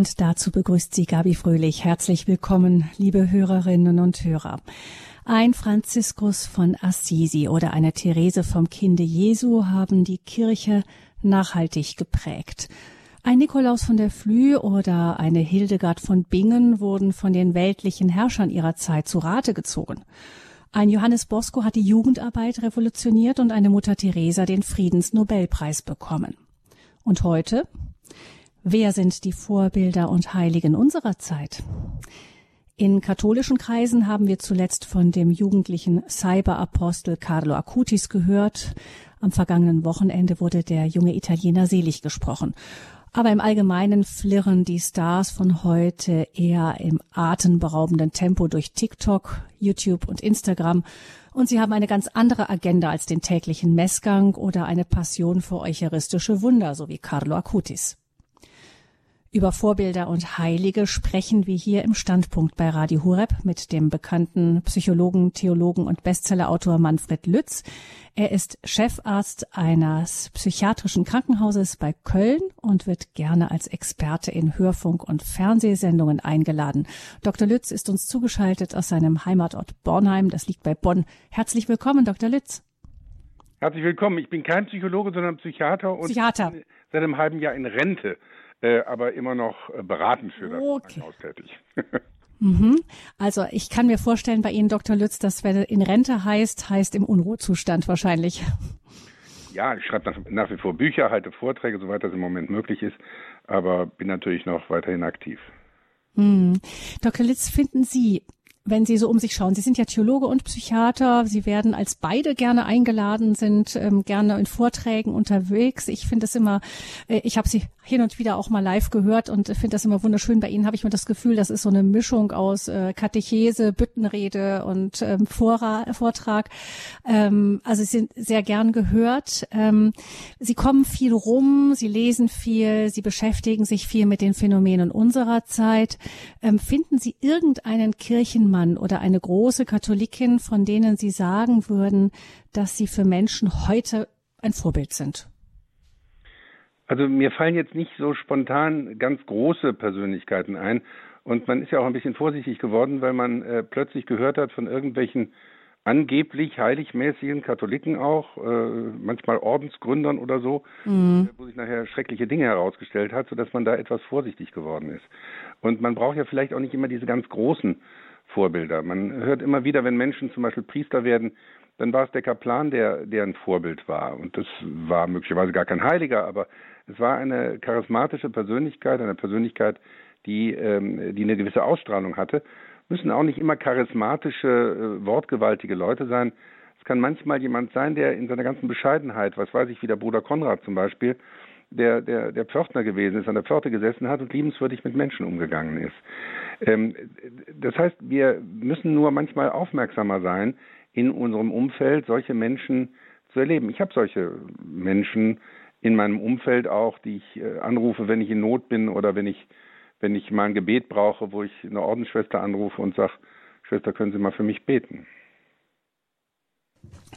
Und dazu begrüßt sie Gabi Fröhlich. Herzlich willkommen, liebe Hörerinnen und Hörer. Ein Franziskus von Assisi oder eine Therese vom Kinde Jesu haben die Kirche nachhaltig geprägt. Ein Nikolaus von der Flü oder eine Hildegard von Bingen wurden von den weltlichen Herrschern ihrer Zeit zu Rate gezogen. Ein Johannes Bosco hat die Jugendarbeit revolutioniert und eine Mutter Teresa den Friedensnobelpreis bekommen. Und heute? Wer sind die Vorbilder und Heiligen unserer Zeit? In katholischen Kreisen haben wir zuletzt von dem jugendlichen Cyberapostel Carlo Acutis gehört. Am vergangenen Wochenende wurde der junge Italiener selig gesprochen. Aber im Allgemeinen flirren die Stars von heute eher im atemberaubenden Tempo durch TikTok, YouTube und Instagram. Und sie haben eine ganz andere Agenda als den täglichen Messgang oder eine Passion für eucharistische Wunder, so wie Carlo Acutis. Über Vorbilder und Heilige sprechen wir hier im Standpunkt bei Radio Hureb mit dem bekannten Psychologen, Theologen und Bestsellerautor Manfred Lütz. Er ist Chefarzt eines psychiatrischen Krankenhauses bei Köln und wird gerne als Experte in Hörfunk- und Fernsehsendungen eingeladen. Dr. Lütz ist uns zugeschaltet aus seinem Heimatort Bornheim. Das liegt bei Bonn. Herzlich willkommen, Dr. Lütz. Herzlich willkommen. Ich bin kein Psychologe, sondern Psychiater und Psychiater. seit einem halben Jahr in Rente äh, aber immer noch äh, beratend für das okay. Krankenhaus tätig. Mhm. Also ich kann mir vorstellen bei Ihnen, Dr. Lütz, dass wenn in Rente heißt, heißt im Unruhezustand wahrscheinlich. Ja, ich schreibe nach, nach, wie vor Bücher, halte Vorträge, soweit das im Moment möglich ist, aber bin natürlich noch weiterhin aktiv. Hm. Dr. Litz, finden Sie, wenn Sie so um sich schauen. Sie sind ja Theologe und Psychiater. Sie werden als beide gerne eingeladen, sind ähm, gerne in Vorträgen unterwegs. Ich finde es immer, äh, ich habe Sie hin und wieder auch mal live gehört und finde das immer wunderschön. Bei Ihnen habe ich mir das Gefühl, das ist so eine Mischung aus äh, Katechese, Büttenrede und ähm, Vorra Vortrag. Ähm, also Sie sind sehr gern gehört. Ähm, Sie kommen viel rum, Sie lesen viel, Sie beschäftigen sich viel mit den Phänomenen unserer Zeit. Ähm, finden Sie irgendeinen Kirchenmann oder eine große Katholikin, von denen Sie sagen würden, dass sie für Menschen heute ein Vorbild sind? Also mir fallen jetzt nicht so spontan ganz große Persönlichkeiten ein. Und man ist ja auch ein bisschen vorsichtig geworden, weil man äh, plötzlich gehört hat von irgendwelchen angeblich heiligmäßigen Katholiken auch, äh, manchmal Ordensgründern oder so, mhm. wo sich nachher schreckliche Dinge herausgestellt hat, sodass man da etwas vorsichtig geworden ist. Und man braucht ja vielleicht auch nicht immer diese ganz großen Vorbilder. Man hört immer wieder, wenn Menschen zum Beispiel Priester werden, dann war es der Kaplan, der, der ein Vorbild war. Und das war möglicherweise gar kein Heiliger, aber es war eine charismatische Persönlichkeit, eine Persönlichkeit, die, ähm, die eine gewisse Ausstrahlung hatte. Müssen auch nicht immer charismatische, äh, wortgewaltige Leute sein. Es kann manchmal jemand sein, der in seiner ganzen Bescheidenheit, was weiß ich, wie der Bruder Konrad zum Beispiel, der, der, der Pförtner gewesen ist, an der Pforte gesessen hat und liebenswürdig mit Menschen umgegangen ist. Ähm, das heißt, wir müssen nur manchmal aufmerksamer sein, in unserem Umfeld solche Menschen zu erleben. Ich habe solche Menschen in meinem Umfeld auch, die ich äh, anrufe, wenn ich in Not bin oder wenn ich, wenn ich mal ein Gebet brauche, wo ich eine Ordensschwester anrufe und sage, Schwester, können Sie mal für mich beten?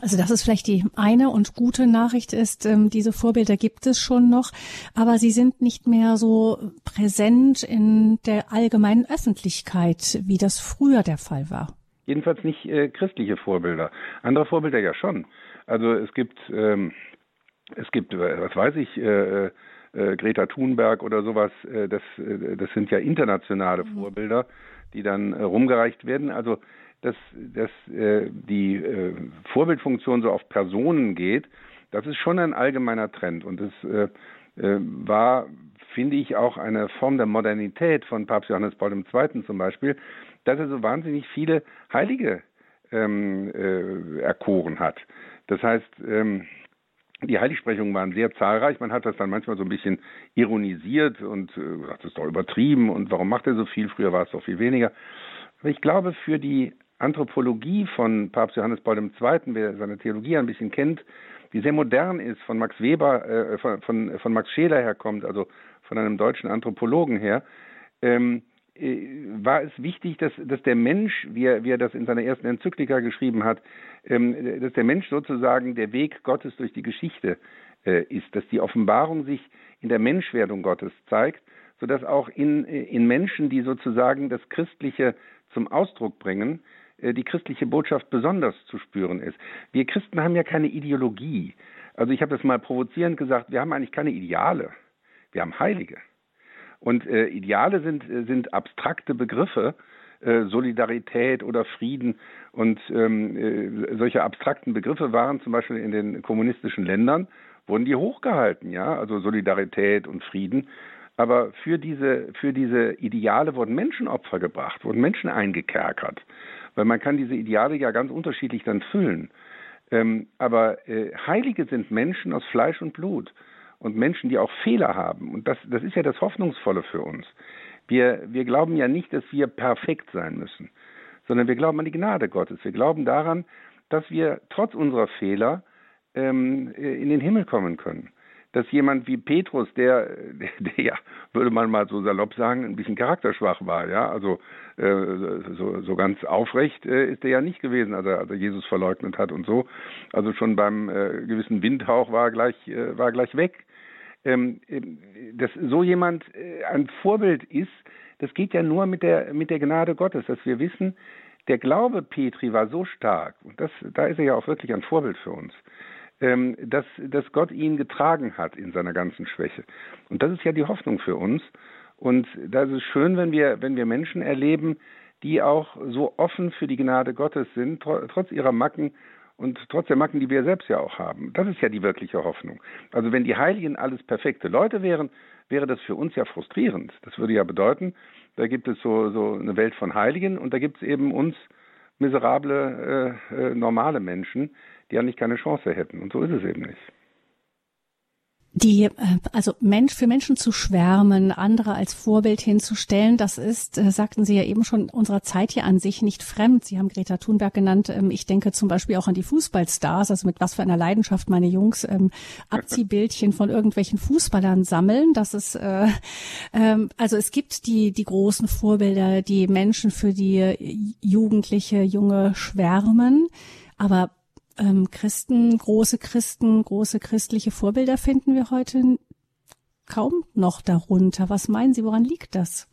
Also das ist vielleicht die eine und gute Nachricht ist, ähm, diese Vorbilder gibt es schon noch, aber sie sind nicht mehr so präsent in der allgemeinen Öffentlichkeit, wie das früher der Fall war. Jedenfalls nicht äh, christliche Vorbilder. Andere Vorbilder ja schon. Also es gibt ähm, es gibt, äh, was weiß ich, äh, äh, Greta Thunberg oder sowas, äh, das, äh, das sind ja internationale mhm. Vorbilder, die dann äh, rumgereicht werden. Also, dass, dass äh, die äh, Vorbildfunktion so auf Personen geht, das ist schon ein allgemeiner Trend. Und das äh, äh, war, finde ich, auch eine Form der Modernität von Papst Johannes Paul II. zum Beispiel, dass er so wahnsinnig viele Heilige ähm, äh, erkoren hat. Das heißt, ähm, die Heiligsprechungen waren sehr zahlreich. Man hat das dann manchmal so ein bisschen ironisiert und äh, gesagt, das ist doch übertrieben und warum macht er so viel? Früher war es doch viel weniger. Aber ich glaube, für die Anthropologie von Papst Johannes Paul II., wer seine Theologie ein bisschen kennt, die sehr modern ist, von Max Weber, äh, von, von, von Max Scheler herkommt, also von einem deutschen Anthropologen her, ähm, äh, war es wichtig, dass, dass der Mensch, wie er, wie er das in seiner ersten Enzyklika geschrieben hat, ähm, dass der Mensch sozusagen der Weg Gottes durch die Geschichte äh, ist, dass die Offenbarung sich in der Menschwerdung Gottes zeigt, sodass auch in, in Menschen, die sozusagen das Christliche zum Ausdruck bringen, äh, die christliche Botschaft besonders zu spüren ist. Wir Christen haben ja keine Ideologie. Also ich habe das mal provozierend gesagt, wir haben eigentlich keine Ideale, wir haben Heilige. Und äh, Ideale sind, äh, sind abstrakte Begriffe, äh, Solidarität oder Frieden. Und ähm, äh, solche abstrakten Begriffe waren zum Beispiel in den kommunistischen Ländern, wurden die hochgehalten, ja, also Solidarität und Frieden. Aber für diese, für diese Ideale wurden Menschenopfer gebracht, wurden Menschen eingekerkert. Weil man kann diese Ideale ja ganz unterschiedlich dann füllen. Ähm, aber äh, Heilige sind Menschen aus Fleisch und Blut und Menschen, die auch Fehler haben. Und das, das ist ja das Hoffnungsvolle für uns. Wir, wir glauben ja nicht, dass wir perfekt sein müssen, sondern wir glauben an die Gnade Gottes. Wir glauben daran, dass wir trotz unserer Fehler ähm, in den Himmel kommen können. Dass jemand wie Petrus, der, der, der, ja, würde man mal so salopp sagen, ein bisschen charakterschwach war, ja, also äh, so, so ganz aufrecht äh, ist er ja nicht gewesen, als er, als er Jesus verleugnet hat und so. Also schon beim äh, gewissen Windhauch war er gleich, äh, war er gleich weg ähm, ähm, dass so jemand äh, ein Vorbild ist, das geht ja nur mit der, mit der Gnade Gottes, dass wir wissen, der Glaube Petri war so stark, und das, da ist er ja auch wirklich ein Vorbild für uns, ähm, dass, dass Gott ihn getragen hat in seiner ganzen Schwäche. Und das ist ja die Hoffnung für uns. Und da ist es schön, wenn wir, wenn wir Menschen erleben, die auch so offen für die Gnade Gottes sind, trotz ihrer Macken und trotz der Macken, die wir selbst ja auch haben. Das ist ja die wirkliche Hoffnung. Also wenn die Heiligen alles perfekte Leute wären, wäre das für uns ja frustrierend. Das würde ja bedeuten, da gibt es so, so eine Welt von Heiligen und da gibt es eben uns miserable, äh, äh, normale Menschen, die eigentlich keine Chance hätten. Und so ist es eben nicht die, äh, also Mensch für Menschen zu schwärmen, andere als Vorbild hinzustellen, das ist, äh, sagten Sie ja eben schon, unserer Zeit hier an sich nicht fremd. Sie haben Greta Thunberg genannt. Ähm, ich denke zum Beispiel auch an die Fußballstars, also mit was für einer Leidenschaft meine Jungs ähm, Abziehbildchen von irgendwelchen Fußballern sammeln. Das ist, äh, ähm, also es gibt die, die großen Vorbilder, die Menschen für die Jugendliche, junge schwärmen. Aber ähm, Christen, große Christen, große christliche Vorbilder finden wir heute kaum noch darunter. Was meinen Sie, woran liegt das?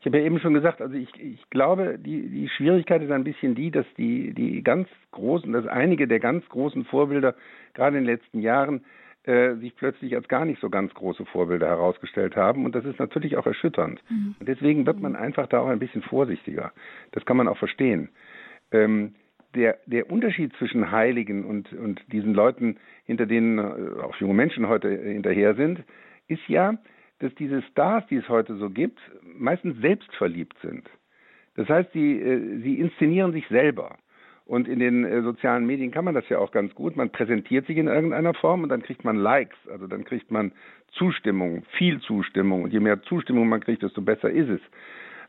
Ich habe ja eben schon gesagt, also ich, ich glaube, die, die Schwierigkeit ist ein bisschen die, dass die, die ganz großen, dass einige der ganz großen Vorbilder gerade in den letzten Jahren äh, sich plötzlich als gar nicht so ganz große Vorbilder herausgestellt haben. Und das ist natürlich auch erschütternd. Mhm. Und deswegen wird man einfach da auch ein bisschen vorsichtiger. Das kann man auch verstehen. Ähm, der, der Unterschied zwischen Heiligen und, und diesen Leuten, hinter denen äh, auch junge Menschen heute hinterher sind, ist ja, dass diese Stars, die es heute so gibt, meistens selbstverliebt sind. Das heißt, sie, äh, sie inszenieren sich selber. Und in den äh, sozialen Medien kann man das ja auch ganz gut. Man präsentiert sich in irgendeiner Form und dann kriegt man Likes, also dann kriegt man Zustimmung, viel Zustimmung. Und je mehr Zustimmung man kriegt, desto besser ist es.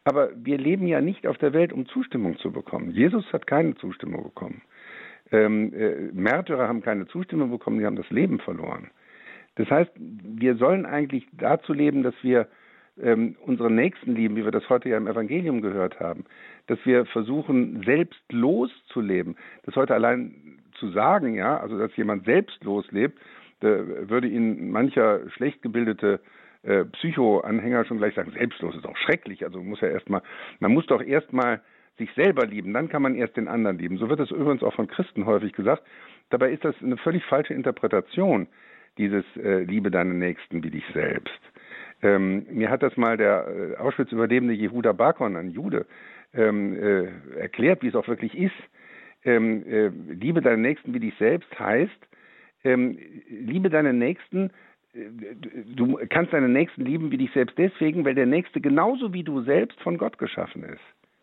Aber wir leben ja nicht auf der Welt, um Zustimmung zu bekommen. Jesus hat keine Zustimmung bekommen. Ähm, äh, Märtyrer haben keine Zustimmung bekommen, die haben das Leben verloren. Das heißt, wir sollen eigentlich dazu leben, dass wir ähm, unsere Nächsten lieben, wie wir das heute ja im Evangelium gehört haben, dass wir versuchen, selbstlos zu leben. Das heute allein zu sagen, ja, also dass jemand selbstlos lebt, würde ihn mancher schlecht gebildete äh, Psycho-Anhänger schon gleich sagen, selbstlos ist auch schrecklich. Also muss ja erstmal, man muss doch erstmal sich selber lieben, dann kann man erst den anderen lieben. So wird es übrigens auch von Christen häufig gesagt. Dabei ist das eine völlig falsche Interpretation, dieses äh, Liebe deinen Nächsten wie dich selbst. Ähm, mir hat das mal der äh, Auschwitz-Überlebende Jehuda Bakon, ein Jude, ähm, äh, erklärt, wie es auch wirklich ist. Ähm, äh, liebe deinen Nächsten wie dich selbst heißt, ähm, liebe deinen Nächsten du kannst deinen Nächsten lieben wie dich selbst deswegen, weil der Nächste genauso wie du selbst von Gott geschaffen ist.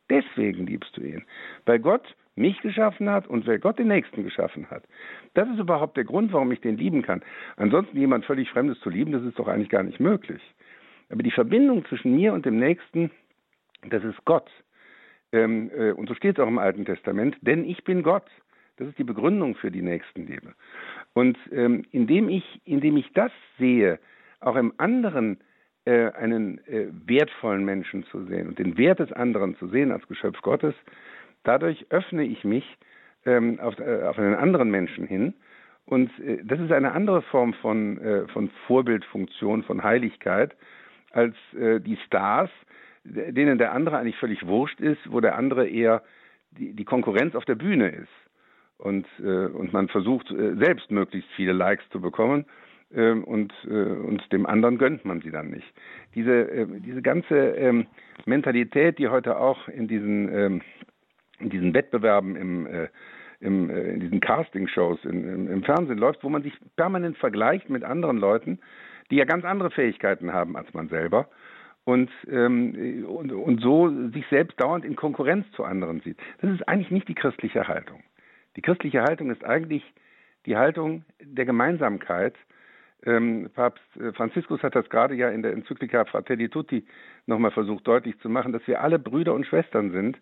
Deswegen liebst du ihn. Weil Gott mich geschaffen hat und weil Gott den Nächsten geschaffen hat. Das ist überhaupt der Grund, warum ich den lieben kann. Ansonsten jemand völlig Fremdes zu lieben, das ist doch eigentlich gar nicht möglich. Aber die Verbindung zwischen mir und dem Nächsten, das ist Gott. Ähm, äh, und so steht es auch im Alten Testament, denn ich bin Gott. Das ist die Begründung für die Nächstenliebe. Und ähm, indem, ich, indem ich das sehe, auch im anderen äh, einen äh, wertvollen Menschen zu sehen und den Wert des anderen zu sehen als Geschöpf Gottes, dadurch öffne ich mich ähm, auf, äh, auf einen anderen Menschen hin. Und äh, das ist eine andere Form von, äh, von Vorbildfunktion, von Heiligkeit, als äh, die Stars, denen der andere eigentlich völlig wurscht ist, wo der andere eher die, die Konkurrenz auf der Bühne ist. Und, äh, und man versucht äh, selbst möglichst viele Likes zu bekommen äh, und, äh, und dem anderen gönnt man sie dann nicht. Diese, äh, diese ganze ähm, Mentalität, die heute auch in diesen, ähm, in diesen Wettbewerben im, äh, im, äh, in diesen Casting-Shows im, im Fernsehen läuft, wo man sich permanent vergleicht mit anderen Leuten, die ja ganz andere Fähigkeiten haben als man selber und, ähm, und, und so sich selbst dauernd in Konkurrenz zu anderen sieht. Das ist eigentlich nicht die christliche Haltung. Die christliche Haltung ist eigentlich die Haltung der Gemeinsamkeit. Ähm, Papst äh, Franziskus hat das gerade ja in der Enzyklika Fratelli Tutti nochmal versucht deutlich zu machen, dass wir alle Brüder und Schwestern sind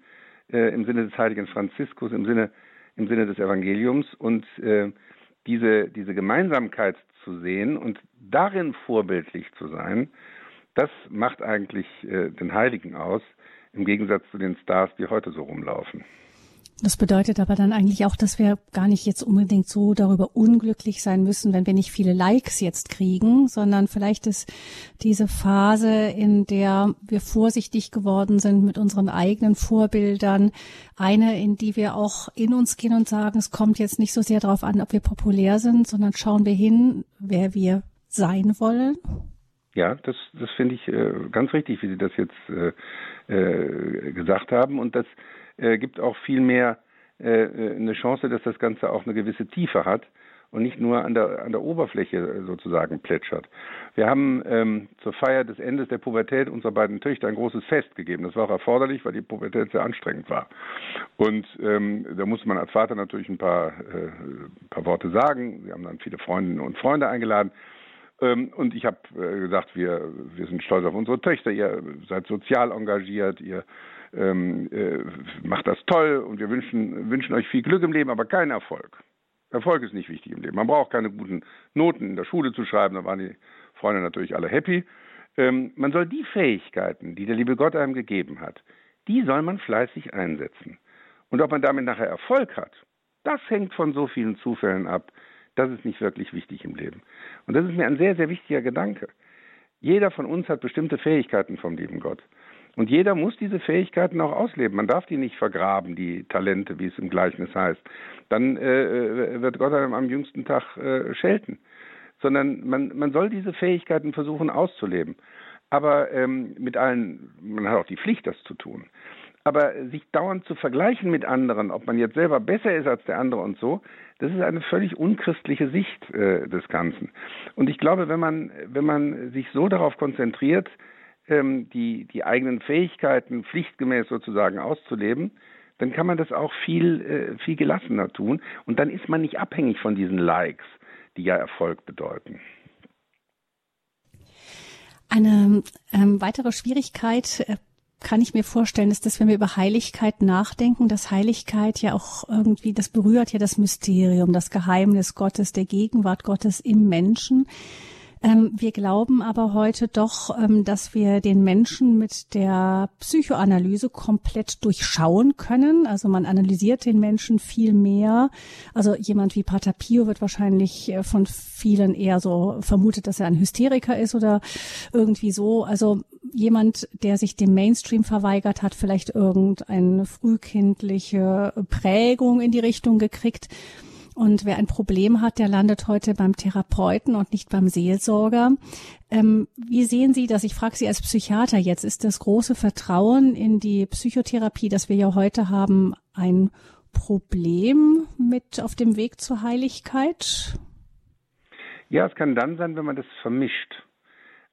äh, im Sinne des heiligen Franziskus, im Sinne, im Sinne des Evangeliums und äh, diese, diese Gemeinsamkeit zu sehen und darin vorbildlich zu sein, das macht eigentlich äh, den Heiligen aus, im Gegensatz zu den Stars, die heute so rumlaufen. Das bedeutet aber dann eigentlich auch, dass wir gar nicht jetzt unbedingt so darüber unglücklich sein müssen, wenn wir nicht viele Likes jetzt kriegen, sondern vielleicht ist diese Phase, in der wir vorsichtig geworden sind mit unseren eigenen Vorbildern, eine, in die wir auch in uns gehen und sagen, es kommt jetzt nicht so sehr darauf an, ob wir populär sind, sondern schauen wir hin, wer wir sein wollen. Ja, das, das finde ich äh, ganz richtig, wie Sie das jetzt äh, äh, gesagt haben. Und das äh, gibt auch viel mehr äh, äh, eine Chance, dass das Ganze auch eine gewisse Tiefe hat und nicht nur an der, an der Oberfläche sozusagen plätschert. Wir haben ähm, zur Feier des Endes der Pubertät unserer beiden Töchter ein großes Fest gegeben. Das war auch erforderlich, weil die Pubertät sehr anstrengend war. Und ähm, da musste man als Vater natürlich ein paar, äh, ein paar Worte sagen. Wir haben dann viele Freundinnen und Freunde eingeladen. Ähm, und ich habe äh, gesagt, wir, wir sind stolz auf unsere Töchter. Ihr seid sozial engagiert, ihr ähm, äh, macht das toll und wir wünschen, wünschen euch viel Glück im Leben, aber keinen Erfolg. Erfolg ist nicht wichtig im Leben. Man braucht keine guten Noten in der Schule zu schreiben, da waren die Freunde natürlich alle happy. Ähm, man soll die Fähigkeiten, die der liebe Gott einem gegeben hat, die soll man fleißig einsetzen. Und ob man damit nachher Erfolg hat, das hängt von so vielen Zufällen ab. Das ist nicht wirklich wichtig im Leben. Und das ist mir ein sehr, sehr wichtiger Gedanke. Jeder von uns hat bestimmte Fähigkeiten vom lieben Gott. Und jeder muss diese Fähigkeiten auch ausleben. Man darf die nicht vergraben, die Talente, wie es im Gleichnis heißt. Dann äh, äh wird Gott einem am jüngsten Tag äh, schelten. Sondern man, man soll diese Fähigkeiten versuchen auszuleben. Aber ähm, mit allen, man hat auch die Pflicht, das zu tun. Aber sich dauernd zu vergleichen mit anderen, ob man jetzt selber besser ist als der andere und so, das ist eine völlig unchristliche Sicht äh, des Ganzen. Und ich glaube, wenn man, wenn man sich so darauf konzentriert, ähm, die, die eigenen Fähigkeiten pflichtgemäß sozusagen auszuleben, dann kann man das auch viel, äh, viel gelassener tun. Und dann ist man nicht abhängig von diesen Likes, die ja Erfolg bedeuten. Eine ähm, weitere Schwierigkeit äh, kann ich mir vorstellen, ist, dass wenn wir über Heiligkeit nachdenken, dass Heiligkeit ja auch irgendwie, das berührt ja das Mysterium, das Geheimnis Gottes, der Gegenwart Gottes im Menschen. Ähm, wir glauben aber heute doch, ähm, dass wir den Menschen mit der Psychoanalyse komplett durchschauen können. Also man analysiert den Menschen viel mehr. Also jemand wie Pater Pio wird wahrscheinlich äh, von vielen eher so vermutet, dass er ein Hysteriker ist oder irgendwie so. Also jemand, der sich dem Mainstream verweigert hat, vielleicht irgendeine frühkindliche Prägung in die Richtung gekriegt. Und wer ein Problem hat, der landet heute beim Therapeuten und nicht beim Seelsorger. Ähm, wie sehen Sie das? Ich frage Sie als Psychiater jetzt. Ist das große Vertrauen in die Psychotherapie, das wir ja heute haben, ein Problem mit auf dem Weg zur Heiligkeit? Ja, es kann dann sein, wenn man das vermischt.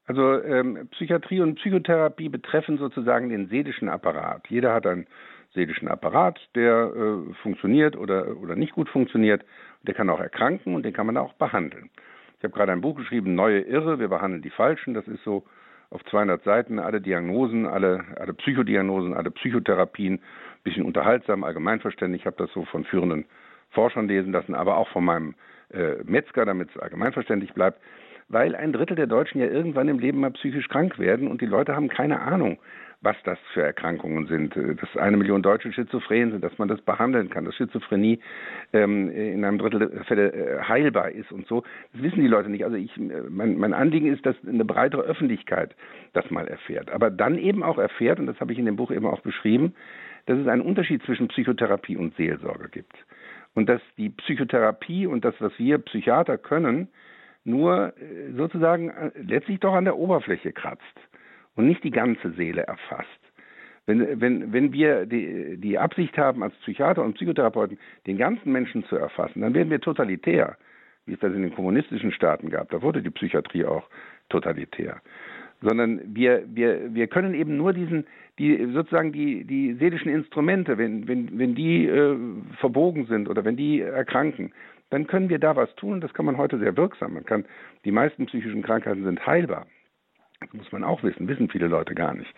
Also ähm, Psychiatrie und Psychotherapie betreffen sozusagen den seelischen Apparat. Jeder hat ein seelischen Apparat, der äh, funktioniert oder, oder nicht gut funktioniert. Der kann auch erkranken und den kann man auch behandeln. Ich habe gerade ein Buch geschrieben, Neue Irre, wir behandeln die Falschen. Das ist so auf 200 Seiten alle Diagnosen, alle, alle Psychodiagnosen, alle Psychotherapien, bisschen unterhaltsam, allgemeinverständlich. Ich habe das so von führenden Forschern lesen lassen, aber auch von meinem äh, Metzger, damit es allgemeinverständlich bleibt. weil ein Drittel der Deutschen ja irgendwann im Leben mal psychisch krank werden und die Leute haben keine Ahnung, was das für Erkrankungen sind, äh, dass eine Million Deutsche schizophren sind, dass man das behandeln kann, dass Schizophrenie ähm, in einem Drittel der Fälle äh, heilbar ist und so. Das wissen die Leute nicht. Also ich, äh, mein, mein Anliegen ist, dass eine breitere Öffentlichkeit das mal erfährt. Aber dann eben auch erfährt, und das habe ich in dem Buch eben auch beschrieben, dass es einen Unterschied zwischen Psychotherapie und Seelsorge gibt. Und dass die Psychotherapie und das, was wir Psychiater können, nur sozusagen letztlich doch an der Oberfläche kratzt und nicht die ganze Seele erfasst. Wenn, wenn, wenn wir die, die Absicht haben, als Psychiater und Psychotherapeuten den ganzen Menschen zu erfassen, dann werden wir totalitär, wie es das in den kommunistischen Staaten gab. Da wurde die Psychiatrie auch totalitär. Sondern wir, wir, wir können eben nur diesen, die, sozusagen die, die seelischen Instrumente, wenn, wenn, wenn die äh, verbogen sind oder wenn die erkranken, dann können wir da was tun. Das kann man heute sehr wirksam. Man kann, die meisten psychischen Krankheiten sind heilbar. Das muss man auch wissen, wissen viele Leute gar nicht.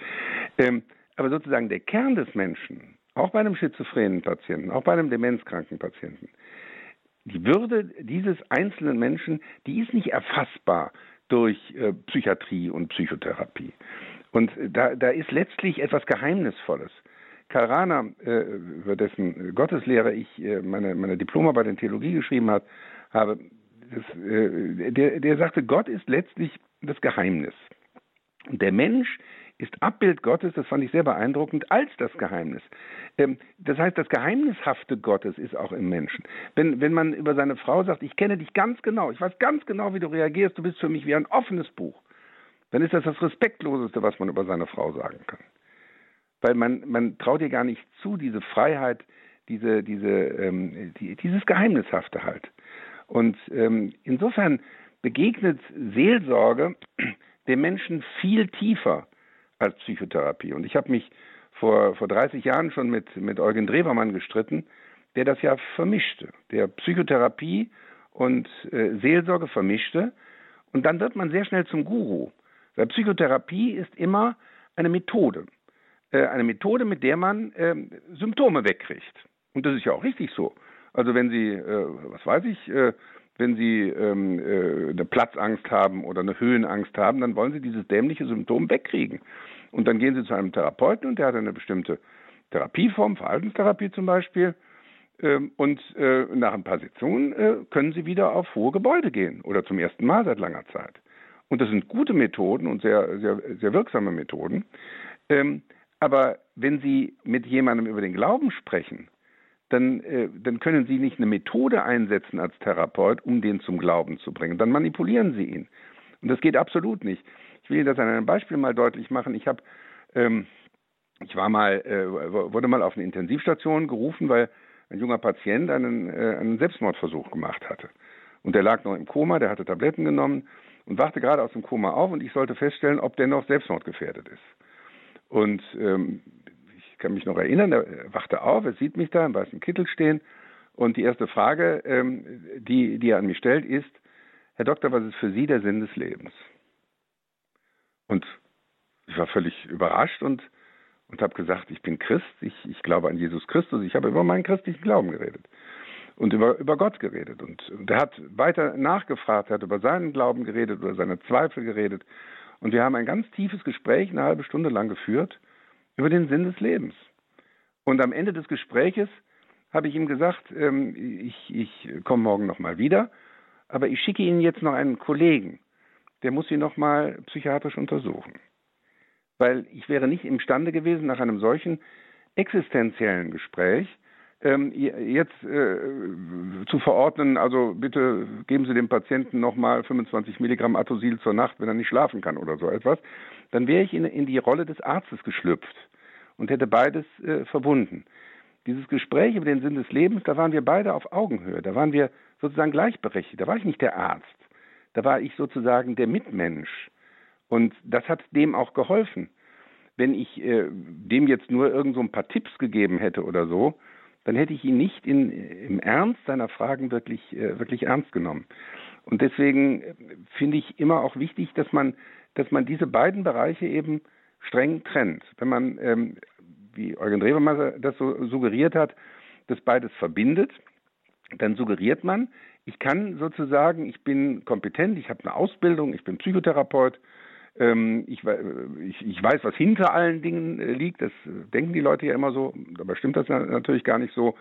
Ähm, aber sozusagen der Kern des Menschen, auch bei einem schizophrenen Patienten, auch bei einem demenzkranken Patienten, die Würde dieses einzelnen Menschen, die ist nicht erfassbar durch äh, Psychiatrie und Psychotherapie. Und da, da ist letztlich etwas Geheimnisvolles. Karl äh, über dessen Gotteslehre ich äh, meine, meine Diplomarbeit in Theologie geschrieben hat, habe, das, äh, der, der sagte, Gott ist letztlich das Geheimnis. Der Mensch ist Abbild Gottes, das fand ich sehr beeindruckend, als das Geheimnis. Ähm, das heißt, das Geheimnishafte Gottes ist auch im Menschen. Wenn, wenn man über seine Frau sagt, ich kenne dich ganz genau, ich weiß ganz genau, wie du reagierst, du bist für mich wie ein offenes Buch, dann ist das das Respektloseste, was man über seine Frau sagen kann. Weil man, man traut ihr gar nicht zu, diese Freiheit, diese, diese, ähm, die, dieses Geheimnishafte halt. Und ähm, insofern begegnet Seelsorge dem Menschen viel tiefer als Psychotherapie. Und ich habe mich vor, vor 30 Jahren schon mit, mit Eugen Drewermann gestritten, der das ja vermischte, der Psychotherapie und äh, Seelsorge vermischte. Und dann wird man sehr schnell zum Guru. Weil Psychotherapie ist immer eine Methode. Äh, eine Methode, mit der man äh, Symptome wegkriegt. Und das ist ja auch richtig so. Also wenn Sie, äh, was weiß ich, äh, wenn Sie ähm, äh, eine Platzangst haben oder eine Höhenangst haben, dann wollen Sie dieses dämliche Symptom wegkriegen. Und dann gehen Sie zu einem Therapeuten und der hat eine bestimmte Therapieform, Verhaltenstherapie zum Beispiel. Ähm, und äh, nach ein paar Sitzungen äh, können Sie wieder auf hohe Gebäude gehen oder zum ersten Mal seit langer Zeit. Und das sind gute Methoden und sehr, sehr, sehr wirksame Methoden. Ähm, aber wenn Sie mit jemandem über den Glauben sprechen, dann, äh, dann können Sie nicht eine Methode einsetzen als Therapeut, um den zum Glauben zu bringen. Dann manipulieren Sie ihn. Und das geht absolut nicht. Ich will Ihnen das an einem Beispiel mal deutlich machen. Ich habe, ähm, ich war mal, äh, wurde mal auf eine Intensivstation gerufen, weil ein junger Patient einen, äh, einen Selbstmordversuch gemacht hatte. Und der lag noch im Koma, der hatte Tabletten genommen und wachte gerade aus dem Koma auf und ich sollte feststellen, ob der noch selbstmordgefährdet ist. Und ähm, ich kann mich noch erinnern, er wachte auf, er sieht mich da im weißen Kittel stehen und die erste Frage, ähm, die, die er an mich stellt, ist, Herr Doktor, was ist für Sie der Sinn des Lebens? Und ich war völlig überrascht und, und habe gesagt, ich bin Christ, ich, ich glaube an Jesus Christus, ich habe über meinen christlichen Glauben geredet und über, über Gott geredet. Und, und er hat weiter nachgefragt, er hat über seinen Glauben geredet, über seine Zweifel geredet. Und wir haben ein ganz tiefes Gespräch, eine halbe Stunde lang geführt über den Sinn des Lebens. Und am Ende des Gespräches habe ich ihm gesagt, ähm, ich, ich komme morgen nochmal wieder, aber ich schicke Ihnen jetzt noch einen Kollegen, der muss Sie nochmal psychiatrisch untersuchen. Weil ich wäre nicht imstande gewesen, nach einem solchen existenziellen Gespräch ähm, jetzt äh, zu verordnen, also bitte geben Sie dem Patienten nochmal 25 Milligramm Atosil zur Nacht, wenn er nicht schlafen kann oder so etwas, dann wäre ich in, in die Rolle des Arztes geschlüpft und hätte beides äh, verbunden. Dieses Gespräch über den Sinn des Lebens, da waren wir beide auf Augenhöhe, da waren wir sozusagen gleichberechtigt, da war ich nicht der Arzt, da war ich sozusagen der Mitmensch. Und das hat dem auch geholfen. Wenn ich äh, dem jetzt nur irgend so ein paar Tipps gegeben hätte oder so, dann hätte ich ihn nicht in, im Ernst seiner Fragen wirklich, äh, wirklich ernst genommen. Und deswegen äh, finde ich immer auch wichtig, dass man, dass man diese beiden Bereiche eben streng trennt. Wenn man, ähm, wie Eugen Drewermeier das so suggeriert hat, das beides verbindet, dann suggeriert man, ich kann sozusagen, ich bin kompetent, ich habe eine Ausbildung, ich bin Psychotherapeut, ähm, ich, ich, ich, weiß, was hinter allen Dingen äh, liegt, das denken die Leute ja immer so, dabei stimmt das natürlich gar nicht so.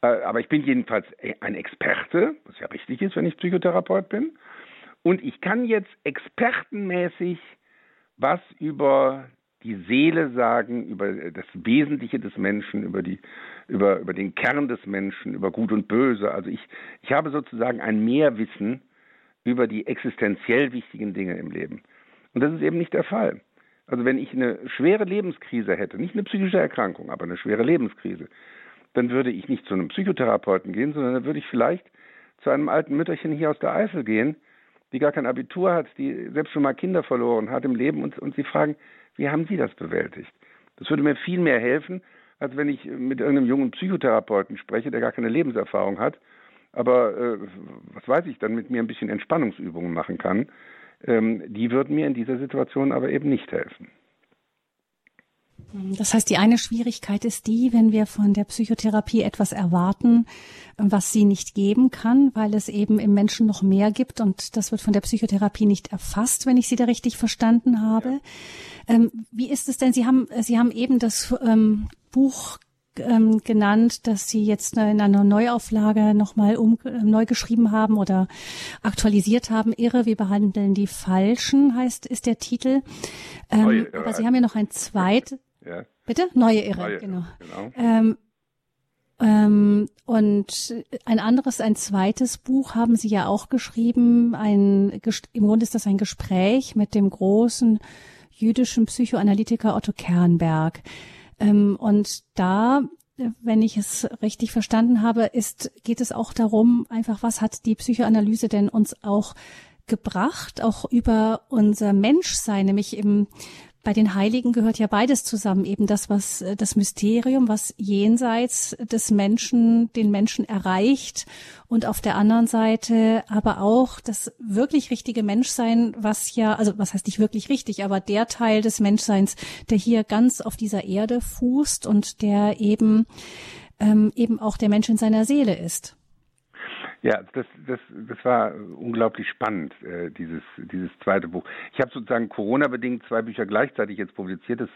Äh, aber ich bin jedenfalls ein Experte, was ja richtig ist, wenn ich Psychotherapeut bin. Und ich kann jetzt expertenmäßig was über die Seele sagen, über das Wesentliche des Menschen, über die, über, über den Kern des Menschen, über Gut und Böse. Also ich, ich habe sozusagen ein Mehrwissen über die existenziell wichtigen Dinge im Leben. Und das ist eben nicht der Fall. Also wenn ich eine schwere Lebenskrise hätte, nicht eine psychische Erkrankung, aber eine schwere Lebenskrise, dann würde ich nicht zu einem Psychotherapeuten gehen, sondern dann würde ich vielleicht zu einem alten Mütterchen hier aus der Eifel gehen, die gar kein Abitur hat, die selbst schon mal Kinder verloren hat im Leben und, und sie fragen, wie haben Sie das bewältigt? Das würde mir viel mehr helfen, als wenn ich mit irgendeinem jungen Psychotherapeuten spreche, der gar keine Lebenserfahrung hat, aber äh, was weiß ich, dann mit mir ein bisschen Entspannungsübungen machen kann. Ähm, die würden mir in dieser Situation aber eben nicht helfen. Das heißt, die eine Schwierigkeit ist die, wenn wir von der Psychotherapie etwas erwarten, was sie nicht geben kann, weil es eben im Menschen noch mehr gibt und das wird von der Psychotherapie nicht erfasst, wenn ich Sie da richtig verstanden habe. Ja. Ähm, wie ist es denn? Sie haben, Sie haben eben das ähm, Buch ähm, genannt, dass Sie jetzt in einer Neuauflage nochmal um, äh, neu geschrieben haben oder aktualisiert haben. Irre, wir behandeln die Falschen, heißt, ist der Titel. Ähm, Neue, aber Sie haben ja noch ein zweit. Ja. Bitte? Neue Irre, Neue, genau. genau. Ähm, ähm, und ein anderes, ein zweites Buch haben Sie ja auch geschrieben. Ein, Im Grunde ist das ein Gespräch mit dem großen jüdischen Psychoanalytiker Otto Kernberg. Ähm, und da, wenn ich es richtig verstanden habe, ist, geht es auch darum, einfach, was hat die Psychoanalyse denn uns auch gebracht, auch über unser Menschsein, nämlich im bei den Heiligen gehört ja beides zusammen, eben das, was äh, das Mysterium, was jenseits des Menschen den Menschen erreicht und auf der anderen Seite aber auch das wirklich richtige Menschsein, was ja, also was heißt nicht wirklich richtig, aber der Teil des Menschseins, der hier ganz auf dieser Erde fußt und der eben ähm, eben auch der Mensch in seiner Seele ist. Ja, das, das, das war unglaublich spannend, äh, dieses, dieses zweite Buch. Ich habe sozusagen Corona-bedingt zwei Bücher gleichzeitig jetzt publiziert. Das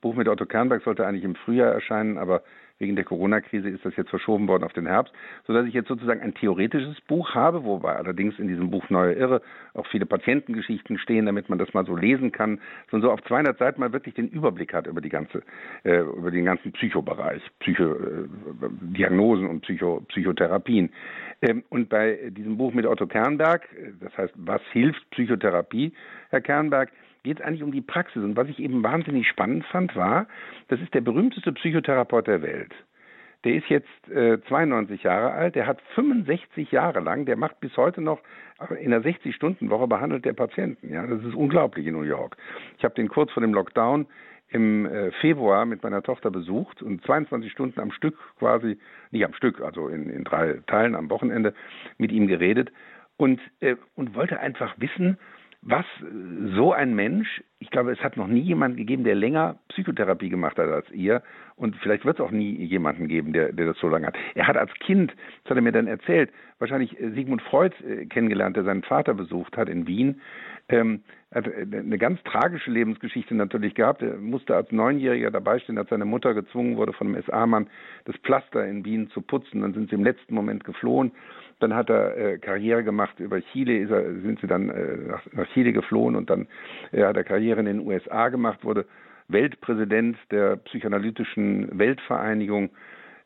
Buch mit Otto Kernberg sollte eigentlich im Frühjahr erscheinen, aber wegen der Corona-Krise ist das jetzt verschoben worden auf den Herbst, sodass ich jetzt sozusagen ein theoretisches Buch habe, wobei allerdings in diesem Buch Neue Irre auch viele Patientengeschichten stehen, damit man das mal so lesen kann, sondern so auf 200 Seiten mal wirklich den Überblick hat über die ganze, äh, über den ganzen Psychobereich, Psycho, äh, Diagnosen und Psycho, Psychotherapien. Ähm, und bei diesem Buch mit Otto Kernberg, äh, das heißt, was hilft Psychotherapie, Herr Kernberg, geht es eigentlich um die Praxis. Und was ich eben wahnsinnig spannend fand, war, das ist der berühmteste Psychotherapeut der Welt. Der ist jetzt äh, 92 Jahre alt, der hat 65 Jahre lang, der macht bis heute noch in einer 60-Stunden-Woche behandelt der Patienten. Ja, das ist unglaublich in New York. Ich habe den kurz vor dem Lockdown im äh, Februar mit meiner Tochter besucht und 22 Stunden am Stück quasi, nicht am Stück, also in, in drei Teilen am Wochenende mit ihm geredet und, äh, und wollte einfach wissen, was so ein Mensch, ich glaube, es hat noch nie jemanden gegeben, der länger Psychotherapie gemacht hat als ihr. Und vielleicht wird es auch nie jemanden geben, der, der das so lange hat. Er hat als Kind, das hat er mir dann erzählt, wahrscheinlich äh, Sigmund Freud äh, kennengelernt, der seinen Vater besucht hat in Wien. Ähm, hat äh, eine ganz tragische Lebensgeschichte natürlich gehabt. Er musste als Neunjähriger dabei stehen, als seine Mutter gezwungen wurde, von einem SA-Mann das Pflaster in Wien zu putzen. Dann sind sie im letzten Moment geflohen. Dann hat er äh, Karriere gemacht über Chile, er, sind sie dann äh, nach, nach, Chile geflohen und dann äh, hat er Karriere in den USA gemacht, wurde Weltpräsident der psychoanalytischen Weltvereinigung.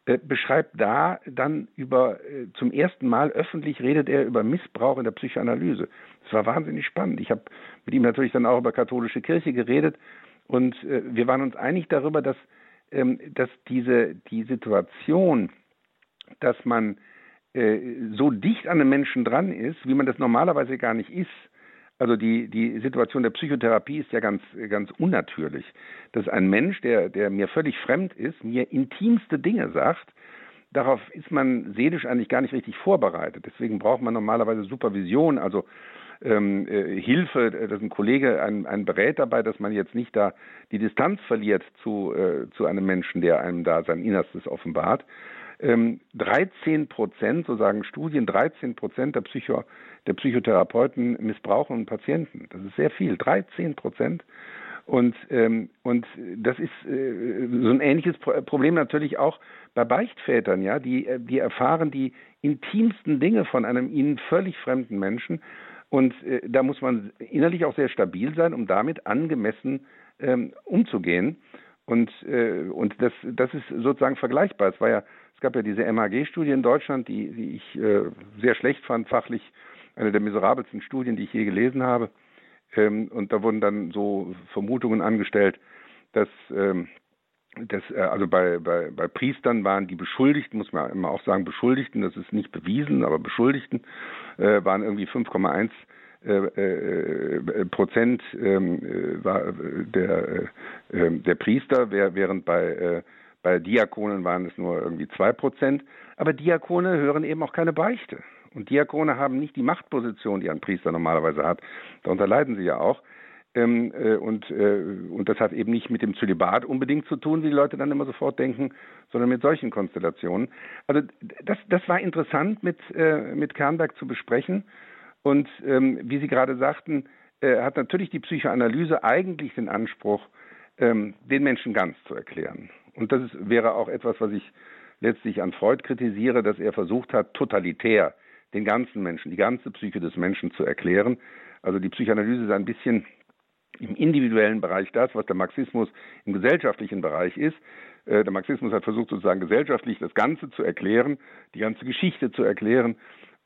Äh, beschreibt da dann über äh, zum ersten Mal öffentlich redet er über Missbrauch in der Psychoanalyse. Das war wahnsinnig spannend. Ich habe mit ihm natürlich dann auch über katholische Kirche geredet und äh, wir waren uns einig darüber, dass ähm, dass diese die Situation, dass man so dicht an den Menschen dran ist, wie man das normalerweise gar nicht ist. Also die, die Situation der Psychotherapie ist ja ganz, ganz unnatürlich. Dass ein Mensch, der, der mir völlig fremd ist, mir intimste Dinge sagt, darauf ist man seelisch eigentlich gar nicht richtig vorbereitet. Deswegen braucht man normalerweise Supervision, also ähm, äh, Hilfe, dass ein Kollege einen, einen berät dabei, dass man jetzt nicht da die Distanz verliert zu, äh, zu einem Menschen, der einem da sein Innerstes offenbart. 13 ähm, Prozent, so sagen Studien, 13 Prozent der, Psycho, der Psychotherapeuten missbrauchen Patienten. Das ist sehr viel, 13 Prozent. Und, ähm, und das ist äh, so ein ähnliches Problem natürlich auch bei Beichtvätern, ja, die, äh, die erfahren die intimsten Dinge von einem ihnen völlig fremden Menschen. Und äh, da muss man innerlich auch sehr stabil sein, um damit angemessen ähm, umzugehen. Und, äh, und das, das ist sozusagen vergleichbar. Es war ja, es gab ja diese MAG-Studie in Deutschland, die, die ich äh, sehr schlecht fand, fachlich eine der miserabelsten Studien, die ich je gelesen habe. Ähm, und da wurden dann so Vermutungen angestellt, dass ähm, das, äh, also bei, bei, bei Priestern waren die Beschuldigten, muss man immer auch sagen, Beschuldigten, das ist nicht bewiesen, aber Beschuldigten äh, waren irgendwie 5,1 äh, äh, Prozent ähm, äh, war der, äh, der Priester, während bei, bei Diakonen waren es nur irgendwie zwei Prozent. Aber Diakone hören eben auch keine Beichte. Und Diakone haben nicht die Machtposition, die ein Priester normalerweise hat. Darunter leiden sie ja auch. Ähm, äh, und, äh, und das hat eben nicht mit dem Zölibat unbedingt zu tun, wie die Leute dann immer sofort denken, sondern mit solchen Konstellationen. Also das, das war interessant mit, äh, mit Kernberg zu besprechen. Und ähm, wie Sie gerade sagten, äh, hat natürlich die Psychoanalyse eigentlich den Anspruch, ähm, den Menschen ganz zu erklären. Und das ist, wäre auch etwas, was ich letztlich an Freud kritisiere, dass er versucht hat, totalitär den ganzen Menschen, die ganze Psyche des Menschen zu erklären. Also die Psychoanalyse ist ein bisschen im individuellen Bereich das, was der Marxismus im gesellschaftlichen Bereich ist. Äh, der Marxismus hat versucht, sozusagen gesellschaftlich das Ganze zu erklären, die ganze Geschichte zu erklären.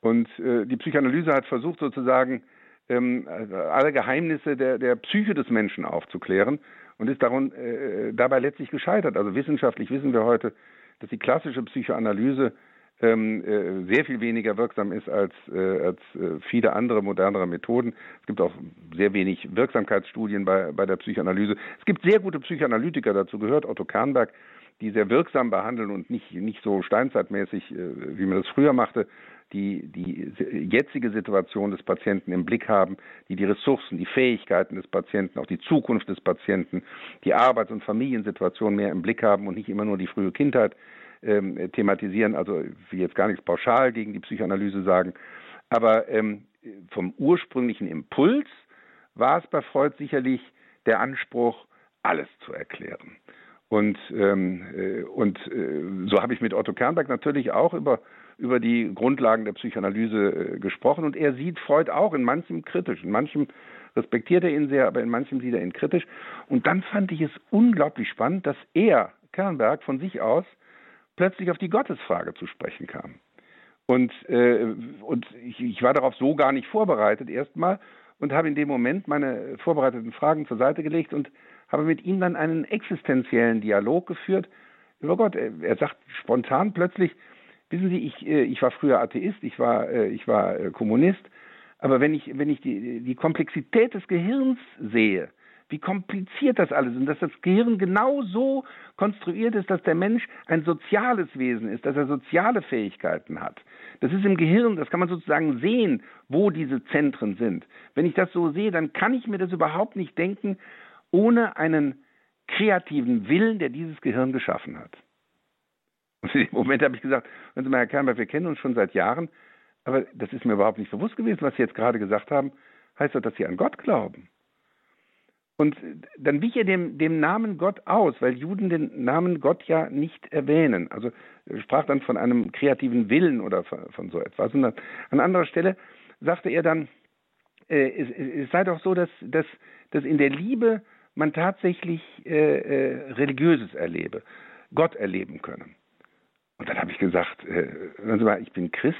Und äh, die Psychoanalyse hat versucht, sozusagen ähm, alle Geheimnisse der, der Psyche des Menschen aufzuklären und ist darum, äh, dabei letztlich gescheitert. Also wissenschaftlich wissen wir heute, dass die klassische Psychoanalyse ähm, äh, sehr viel weniger wirksam ist als, äh, als äh, viele andere modernere Methoden. Es gibt auch sehr wenig Wirksamkeitsstudien bei, bei der Psychoanalyse. Es gibt sehr gute Psychoanalytiker, dazu gehört Otto Kernberg, die sehr wirksam behandeln und nicht, nicht so steinzeitmäßig, äh, wie man das früher machte, die die jetzige Situation des Patienten im Blick haben, die die Ressourcen, die Fähigkeiten des Patienten, auch die Zukunft des Patienten, die Arbeits- und Familiensituation mehr im Blick haben und nicht immer nur die frühe Kindheit ähm, thematisieren. Also ich will jetzt gar nichts pauschal gegen die Psychoanalyse sagen, aber ähm, vom ursprünglichen Impuls war es bei Freud sicherlich der Anspruch, alles zu erklären. Und, ähm, äh, und äh, so habe ich mit Otto Kernberg natürlich auch über, über die Grundlagen der Psychoanalyse äh, gesprochen. Und er sieht Freud auch in manchem kritisch, in manchem respektiert er ihn sehr, aber in manchem sieht er ihn kritisch. Und dann fand ich es unglaublich spannend, dass er, Kernberg, von sich aus plötzlich auf die Gottesfrage zu sprechen kam. Und, äh, und ich, ich war darauf so gar nicht vorbereitet erstmal und habe in dem Moment meine vorbereiteten Fragen zur Seite gelegt und habe mit ihm dann einen existenziellen Dialog geführt über Gott. Er, er sagt spontan plötzlich, wissen Sie, ich, äh, ich war früher Atheist, ich war, äh, ich war äh, Kommunist, aber wenn ich, wenn ich die, die Komplexität des Gehirns sehe, wie kompliziert das alles ist und dass das Gehirn genau so konstruiert ist, dass der Mensch ein soziales Wesen ist, dass er soziale Fähigkeiten hat. Das ist im Gehirn, das kann man sozusagen sehen, wo diese Zentren sind. Wenn ich das so sehe, dann kann ich mir das überhaupt nicht denken, ohne einen kreativen Willen, der dieses Gehirn geschaffen hat. Und in dem Moment habe ich gesagt, hören Sie mal, Herr Kernberg, wir kennen uns schon seit Jahren, aber das ist mir überhaupt nicht bewusst gewesen, was Sie jetzt gerade gesagt haben. Heißt doch, dass Sie an Gott glauben. Und dann wich er dem, dem Namen Gott aus, weil Juden den Namen Gott ja nicht erwähnen. Also sprach dann von einem kreativen Willen oder von, so etwas. Und an anderer Stelle sagte er dann, äh, es, es, sei doch so, dass, dass, dass in der Liebe man tatsächlich äh, äh, Religiöses erlebe, Gott erleben könne. Und dann habe ich gesagt, äh, Sie mal, ich bin Christ,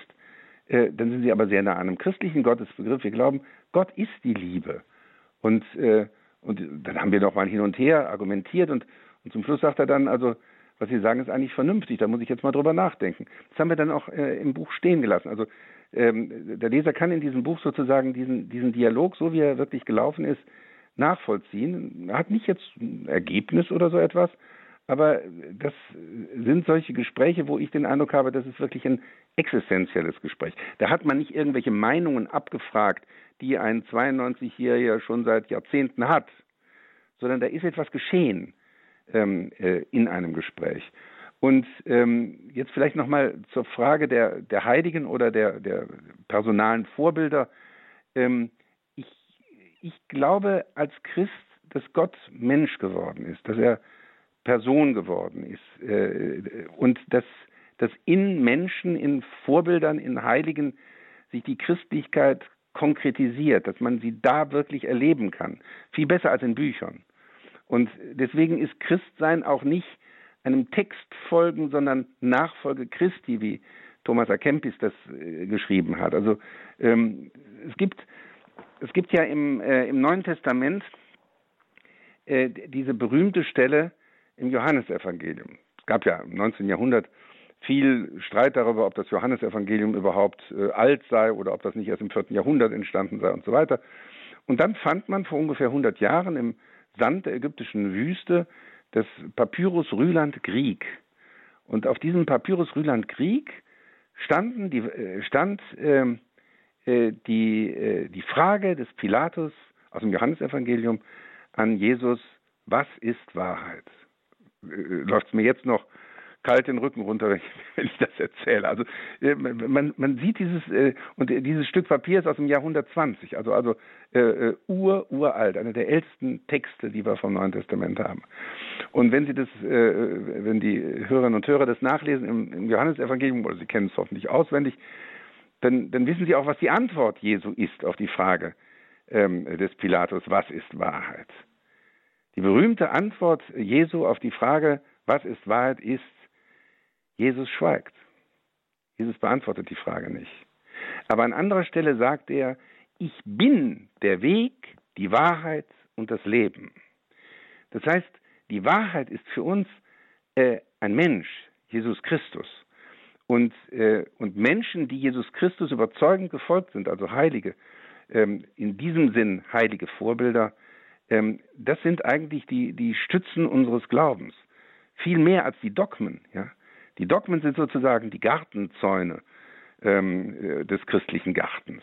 äh, dann sind Sie aber sehr nah an einem christlichen Gottesbegriff. Wir glauben, Gott ist die Liebe. Und äh, und dann haben wir noch mal hin und her argumentiert und, und zum Schluss sagt er dann, also was Sie sagen, ist eigentlich vernünftig, da muss ich jetzt mal drüber nachdenken. Das haben wir dann auch äh, im Buch stehen gelassen. Also ähm, der Leser kann in diesem Buch sozusagen diesen, diesen Dialog, so wie er wirklich gelaufen ist, nachvollziehen. Er hat nicht jetzt ein Ergebnis oder so etwas, aber das sind solche Gespräche, wo ich den Eindruck habe, das ist wirklich ein existenzielles Gespräch. Da hat man nicht irgendwelche Meinungen abgefragt, die ein 92-Jähriger schon seit Jahrzehnten hat, sondern da ist etwas geschehen ähm, äh, in einem Gespräch. Und ähm, jetzt vielleicht nochmal zur Frage der, der Heiligen oder der, der personalen Vorbilder. Ähm, ich, ich glaube als Christ, dass Gott Mensch geworden ist, dass er Person geworden ist äh, und dass, dass in Menschen, in Vorbildern, in Heiligen sich die Christlichkeit konkretisiert, dass man sie da wirklich erleben kann. Viel besser als in Büchern. Und deswegen ist Christsein auch nicht einem Text folgen, sondern Nachfolge Christi, wie Thomas A. Kempis das äh, geschrieben hat. Also ähm, es gibt es gibt ja im, äh, im Neuen Testament äh, diese berühmte Stelle im Johannesevangelium. Es gab ja im 19. Jahrhundert viel Streit darüber, ob das Johannesevangelium überhaupt äh, alt sei oder ob das nicht erst im 4. Jahrhundert entstanden sei und so weiter. Und dann fand man vor ungefähr 100 Jahren im Sand der ägyptischen Wüste des Papyrus Rüland Grieg. Und auf diesem Papyrus Rüland Grieg standen die, äh, stand ähm, äh, die, äh, die Frage des Pilatus aus dem Johannesevangelium an Jesus, was ist Wahrheit? Äh, Läuft es mir jetzt noch kalt den Rücken runter, wenn ich das erzähle. Also äh, man, man sieht dieses äh, und dieses Stück Papier ist aus dem Jahr 120, also also äh, äh, ur uralt, einer der ältesten Texte, die wir vom Neuen Testament haben. Und wenn Sie das, äh, wenn die Hörerinnen und Hörer das nachlesen im, im Johannesevangelium oder Sie kennen es hoffentlich auswendig, dann, dann wissen Sie auch, was die Antwort Jesu ist auf die Frage ähm, des Pilatus: Was ist Wahrheit? Die berühmte Antwort Jesu auf die Frage, was ist Wahrheit, ist Jesus schweigt. Jesus beantwortet die Frage nicht. Aber an anderer Stelle sagt er, ich bin der Weg, die Wahrheit und das Leben. Das heißt, die Wahrheit ist für uns äh, ein Mensch, Jesus Christus. Und, äh, und Menschen, die Jesus Christus überzeugend gefolgt sind, also Heilige, ähm, in diesem Sinn heilige Vorbilder, das sind eigentlich die, die Stützen unseres Glaubens. Viel mehr als die Dogmen. Ja? Die Dogmen sind sozusagen die Gartenzäune ähm, äh, des christlichen Gartens.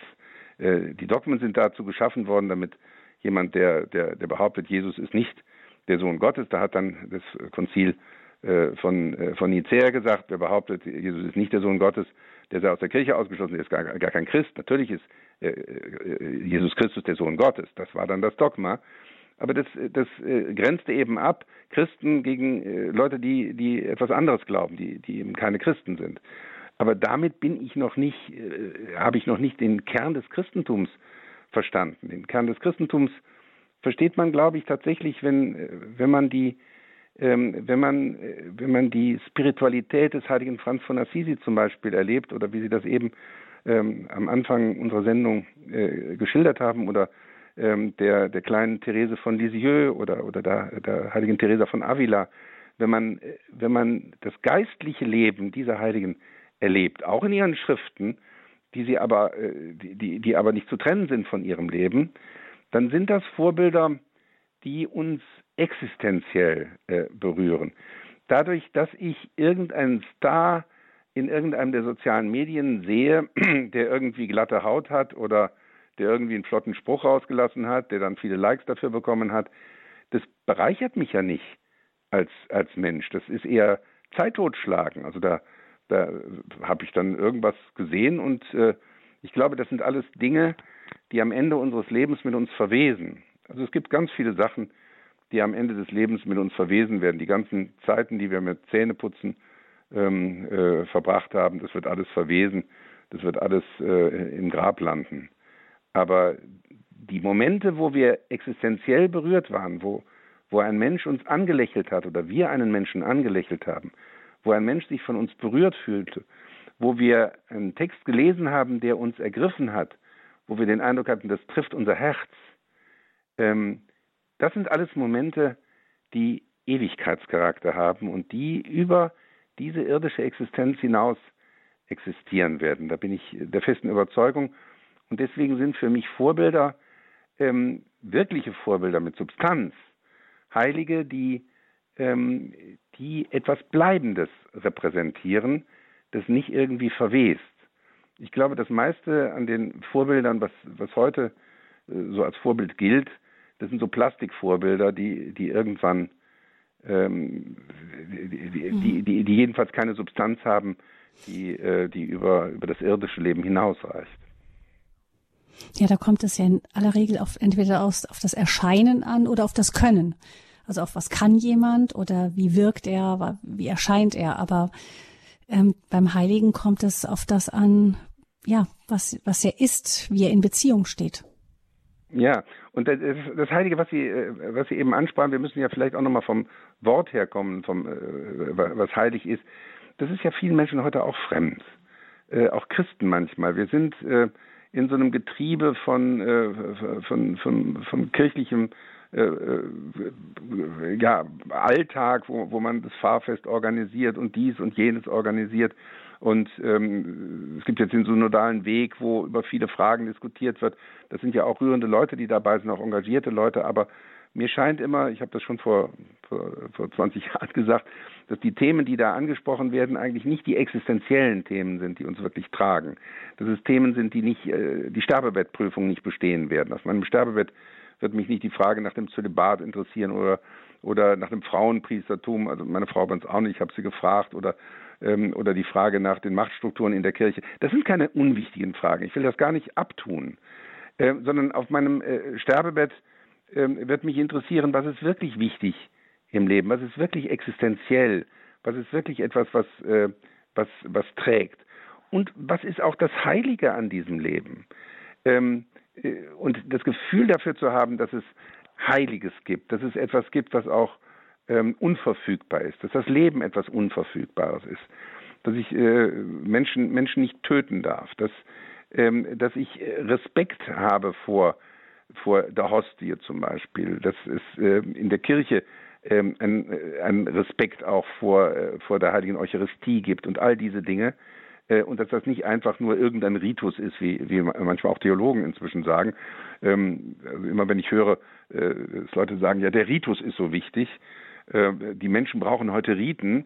Äh, die Dogmen sind dazu geschaffen worden, damit jemand, der, der, der behauptet, Jesus ist nicht der Sohn Gottes, da hat dann das Konzil äh, von, äh, von Nicäa gesagt, wer behauptet, Jesus ist nicht der Sohn Gottes, der sei aus der Kirche ausgeschlossen, der ist gar, gar kein Christ. Natürlich ist äh, Jesus Christus der Sohn Gottes. Das war dann das Dogma. Aber das, das äh, grenzte eben ab Christen gegen äh, Leute, die, die etwas anderes glauben, die, die eben keine Christen sind. Aber damit bin ich noch nicht, äh, habe ich noch nicht den Kern des Christentums verstanden. Den Kern des Christentums versteht man, glaube ich, tatsächlich, wenn, wenn man die, ähm, wenn man, wenn man die Spiritualität des heiligen Franz von Assisi zum Beispiel erlebt oder wie Sie das eben ähm, am Anfang unserer Sendung äh, geschildert haben oder ähm, der, der kleinen Therese von Lisieux oder, oder der, der heiligen Theresa von Avila, wenn man, wenn man das geistliche Leben dieser Heiligen erlebt, auch in ihren Schriften, die sie aber, äh, die, die, die aber nicht zu trennen sind von ihrem Leben, dann sind das Vorbilder, die uns existenziell äh, berühren. Dadurch, dass ich irgendeinen Star in irgendeinem der sozialen Medien sehe, der irgendwie glatte Haut hat oder der irgendwie einen flotten Spruch rausgelassen hat, der dann viele Likes dafür bekommen hat, das bereichert mich ja nicht als, als Mensch. Das ist eher Zeit totschlagen. Also da, da habe ich dann irgendwas gesehen und äh, ich glaube, das sind alles Dinge, die am Ende unseres Lebens mit uns verwesen. Also es gibt ganz viele Sachen, die am Ende des Lebens mit uns verwesen werden. Die ganzen Zeiten, die wir mit Zähneputzen ähm, äh, verbracht haben, das wird alles verwesen, das wird alles äh, im Grab landen. Aber die Momente, wo wir existenziell berührt waren, wo, wo ein Mensch uns angelächelt hat oder wir einen Menschen angelächelt haben, wo ein Mensch sich von uns berührt fühlte, wo wir einen Text gelesen haben, der uns ergriffen hat, wo wir den Eindruck hatten, das trifft unser Herz. Ähm, das sind alles Momente, die Ewigkeitscharakter haben und die über diese irdische Existenz hinaus existieren werden. Da bin ich der festen Überzeugung. Und deswegen sind für mich Vorbilder ähm, wirkliche Vorbilder mit Substanz, Heilige, die, ähm, die etwas Bleibendes repräsentieren, das nicht irgendwie verwest. Ich glaube, das meiste an den Vorbildern, was, was heute äh, so als Vorbild gilt, das sind so Plastikvorbilder, die, die irgendwann, ähm, die, die, die, die jedenfalls keine Substanz haben, die, äh, die über, über das irdische Leben hinausreicht. Ja, da kommt es ja in aller Regel auf, entweder aus, auf das Erscheinen an oder auf das Können. Also auf was kann jemand oder wie wirkt er, wie erscheint er. Aber ähm, beim Heiligen kommt es auf das an, ja, was, was er ist, wie er in Beziehung steht. Ja, und das, das Heilige, was Sie, äh, was Sie eben ansprachen, wir müssen ja vielleicht auch nochmal vom Wort herkommen, vom, äh, was heilig ist. Das ist ja vielen Menschen heute auch fremd. Äh, auch Christen manchmal. Wir sind in so einem Getriebe von, von, von, von kirchlichem ja, Alltag, wo, wo man das Fahrfest organisiert und dies und jenes organisiert. Und ähm, es gibt jetzt den synodalen Weg, wo über viele Fragen diskutiert wird. Das sind ja auch rührende Leute, die dabei sind, auch engagierte Leute. Aber mir scheint immer, ich habe das schon vor, vor, vor 20 Jahren gesagt, dass die Themen, die da angesprochen werden, eigentlich nicht die existenziellen Themen sind, die uns wirklich tragen. Dass es Themen sind, die nicht äh, die Sterbebettprüfung nicht bestehen werden. Auf meinem Sterbebett wird mich nicht die Frage nach dem Zölibat interessieren oder oder nach dem Frauenpriestertum. Also meine Frau bei uns auch nicht. Ich habe sie gefragt oder ähm, oder die Frage nach den Machtstrukturen in der Kirche. Das sind keine unwichtigen Fragen. Ich will das gar nicht abtun, äh, sondern auf meinem äh, Sterbebett äh, wird mich interessieren, was ist wirklich wichtig im Leben, was ist wirklich existenziell, was ist wirklich etwas, was, äh, was, was trägt. Und was ist auch das Heilige an diesem Leben? Ähm, äh, und das Gefühl dafür zu haben, dass es Heiliges gibt, dass es etwas gibt, was auch ähm, unverfügbar ist, dass das Leben etwas Unverfügbares ist, dass ich äh, Menschen, Menschen nicht töten darf, dass, ähm, dass ich Respekt habe vor, vor der Hostie zum Beispiel, dass es äh, in der Kirche ähm, ein, ein Respekt auch vor, äh, vor der heiligen Eucharistie gibt und all diese Dinge äh, und dass das nicht einfach nur irgendein Ritus ist, wie, wie manchmal auch Theologen inzwischen sagen. Ähm, also immer wenn ich höre, äh, dass Leute sagen, ja, der Ritus ist so wichtig, äh, die Menschen brauchen heute Riten,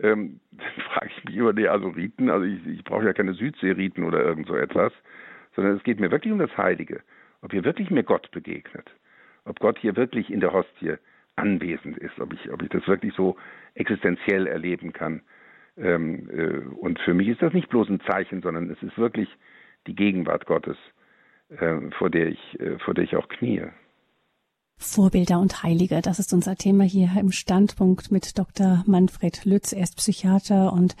ähm, dann frage ich mich immer, nee, also Riten, also ich, ich brauche ja keine Südsee-Riten oder irgend so etwas, sondern es geht mir wirklich um das Heilige. Ob hier wirklich mir Gott begegnet. Ob Gott hier wirklich in der Hostie anwesend ist, ob ich, ob ich das wirklich so existenziell erleben kann. Ähm, äh, und für mich ist das nicht bloß ein Zeichen, sondern es ist wirklich die Gegenwart Gottes, äh, vor der ich, äh, vor der ich auch kniee. Vorbilder und Heilige. Das ist unser Thema hier im Standpunkt mit Dr. Manfred Lütz. Er ist Psychiater und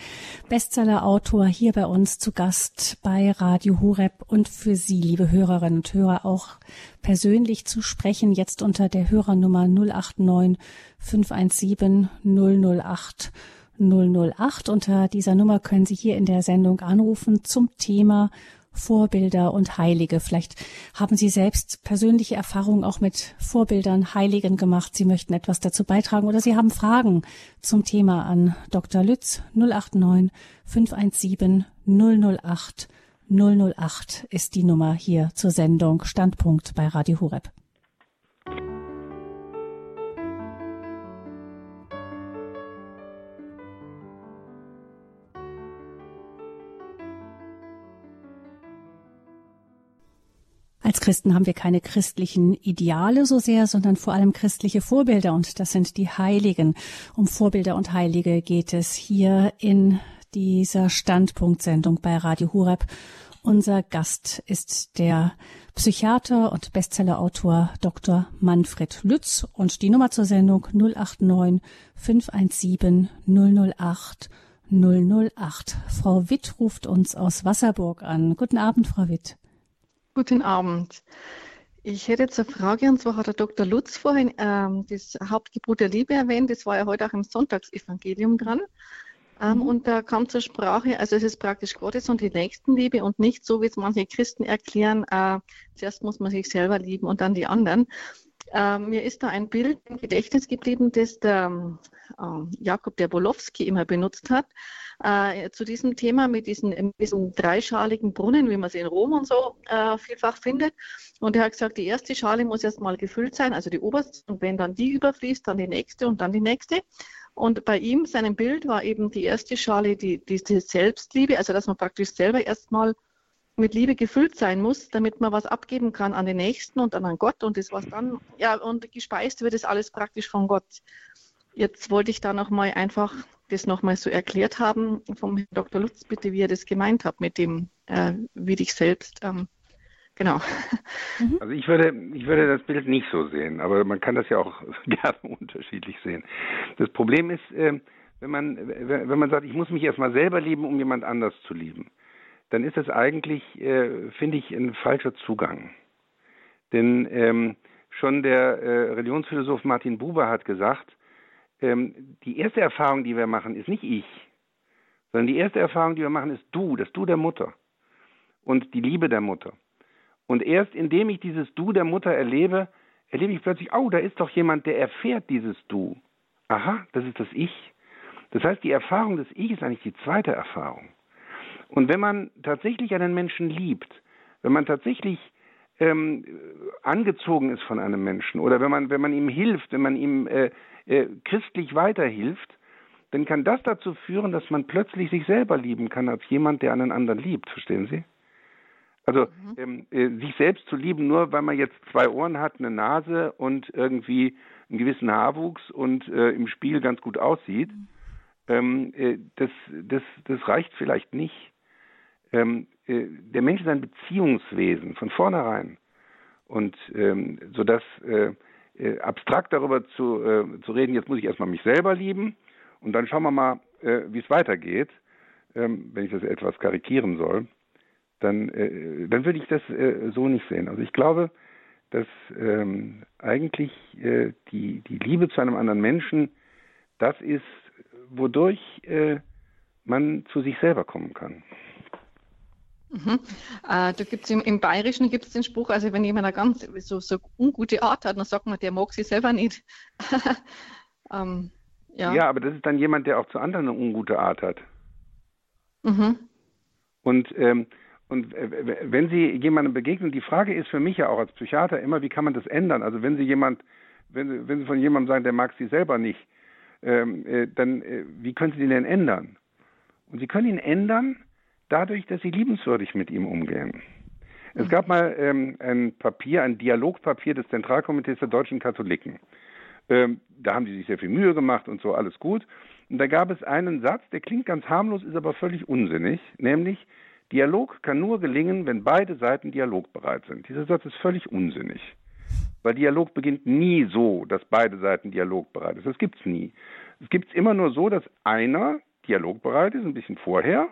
Bestsellerautor hier bei uns zu Gast bei Radio Horeb und für Sie, liebe Hörerinnen und Hörer, auch persönlich zu sprechen. Jetzt unter der Hörernummer 089 517 008 008. Unter dieser Nummer können Sie hier in der Sendung anrufen zum Thema Vorbilder und Heilige. Vielleicht haben Sie selbst persönliche Erfahrungen auch mit Vorbildern, Heiligen gemacht. Sie möchten etwas dazu beitragen oder Sie haben Fragen zum Thema an Dr. Lütz 089 517 008 008 ist die Nummer hier zur Sendung Standpunkt bei Radio Horeb. Als Christen haben wir keine christlichen Ideale so sehr, sondern vor allem christliche Vorbilder und das sind die Heiligen. Um Vorbilder und Heilige geht es hier in dieser Standpunktsendung bei Radio Hureb. Unser Gast ist der Psychiater und Bestsellerautor Dr. Manfred Lütz und die Nummer zur Sendung 089 517 008 008. Frau Witt ruft uns aus Wasserburg an. Guten Abend, Frau Witt. Guten Abend. Ich hätte jetzt eine Frage, und zwar hat der Dr. Lutz vorhin ähm, das Hauptgebot der Liebe erwähnt. Das war ja heute auch im Sonntagsevangelium dran. Ähm, mhm. Und da kam zur Sprache, also es ist praktisch Gottes und die Nächstenliebe und nicht so, wie es manche Christen erklären, äh, zuerst muss man sich selber lieben und dann die anderen. Äh, mir ist da ein Bild im Gedächtnis geblieben, das der äh, Jakob der Bolowski immer benutzt hat äh, zu diesem Thema mit diesen, diesen dreischaligen Brunnen, wie man sie in Rom und so äh, vielfach findet. Und er hat gesagt, die erste Schale muss erstmal gefüllt sein, also die oberste. Und wenn dann die überfließt, dann die nächste und dann die nächste. Und bei ihm, seinem Bild, war eben die erste Schale die, die, die Selbstliebe, also dass man praktisch selber erstmal mit Liebe gefüllt sein muss, damit man was abgeben kann an den Nächsten und dann an Gott und das was dann, ja, und gespeist wird es alles praktisch von Gott. jetzt wollte ich da nochmal einfach das nochmal so erklärt haben vom Herrn Dr. Lutz, bitte, wie er das gemeint hat mit dem, äh, wie dich selbst. Ähm, genau. Mhm. Also ich würde, ich würde das Bild nicht so sehen, aber man kann das ja auch gerne unterschiedlich sehen. Das Problem ist, äh, wenn man, wenn man sagt, ich muss mich erstmal selber lieben, um jemand anders zu lieben, dann ist das eigentlich, äh, finde ich, ein falscher Zugang. Denn ähm, schon der äh, Religionsphilosoph Martin Buber hat gesagt, ähm, die erste Erfahrung, die wir machen, ist nicht ich, sondern die erste Erfahrung, die wir machen, ist du, das Du der Mutter und die Liebe der Mutter. Und erst indem ich dieses Du der Mutter erlebe, erlebe ich plötzlich, oh, da ist doch jemand, der erfährt dieses Du. Aha, das ist das Ich. Das heißt, die Erfahrung des Ich ist eigentlich die zweite Erfahrung. Und wenn man tatsächlich einen Menschen liebt, wenn man tatsächlich ähm, angezogen ist von einem Menschen oder wenn man, wenn man ihm hilft, wenn man ihm äh, äh, christlich weiterhilft, dann kann das dazu führen, dass man plötzlich sich selber lieben kann als jemand, der einen anderen liebt. Verstehen Sie? Also mhm. ähm, äh, sich selbst zu lieben, nur weil man jetzt zwei Ohren hat, eine Nase und irgendwie einen gewissen Haarwuchs und äh, im Spiel ganz gut aussieht, mhm. ähm, äh, das, das, das reicht vielleicht nicht. Ähm, äh, der Mensch ist ein Beziehungswesen von vornherein. Und ähm, so dass äh, äh, abstrakt darüber zu, äh, zu reden, jetzt muss ich erstmal mich selber lieben und dann schauen wir mal, äh, wie es weitergeht, ähm, wenn ich das etwas karikieren soll, dann, äh, dann würde ich das äh, so nicht sehen. Also ich glaube, dass ähm, eigentlich äh, die, die Liebe zu einem anderen Menschen das ist, wodurch man zu sich selber kommen kann. Mhm. Äh, da gibt's im, im Bayerischen gibt es den Spruch, also wenn jemand eine ganz so, so ungute Art hat, dann sagt man, der mag sie selber nicht. ähm, ja. ja, aber das ist dann jemand, der auch zu anderen eine ungute Art hat. Mhm. Und, ähm, und wenn Sie jemandem begegnen, die Frage ist für mich ja auch als Psychiater immer, wie kann man das ändern? Also wenn Sie jemand, wenn Sie, wenn Sie von jemandem sagen, der mag Sie selber nicht, ähm, äh, dann äh, wie können Sie den denn ändern? Und Sie können ihn ändern, dadurch, dass sie liebenswürdig mit ihm umgehen. Es gab mal ähm, ein Papier, ein Dialogpapier des Zentralkomitees der deutschen Katholiken. Ähm, da haben die sich sehr viel Mühe gemacht und so, alles gut. Und da gab es einen Satz, der klingt ganz harmlos, ist aber völlig unsinnig, nämlich Dialog kann nur gelingen, wenn beide Seiten dialogbereit sind. Dieser Satz ist völlig unsinnig. Weil Dialog beginnt nie so, dass beide Seiten dialogbereit sind. Das gibt es nie. Es gibt es immer nur so, dass einer dialogbereit ist, ein bisschen vorher,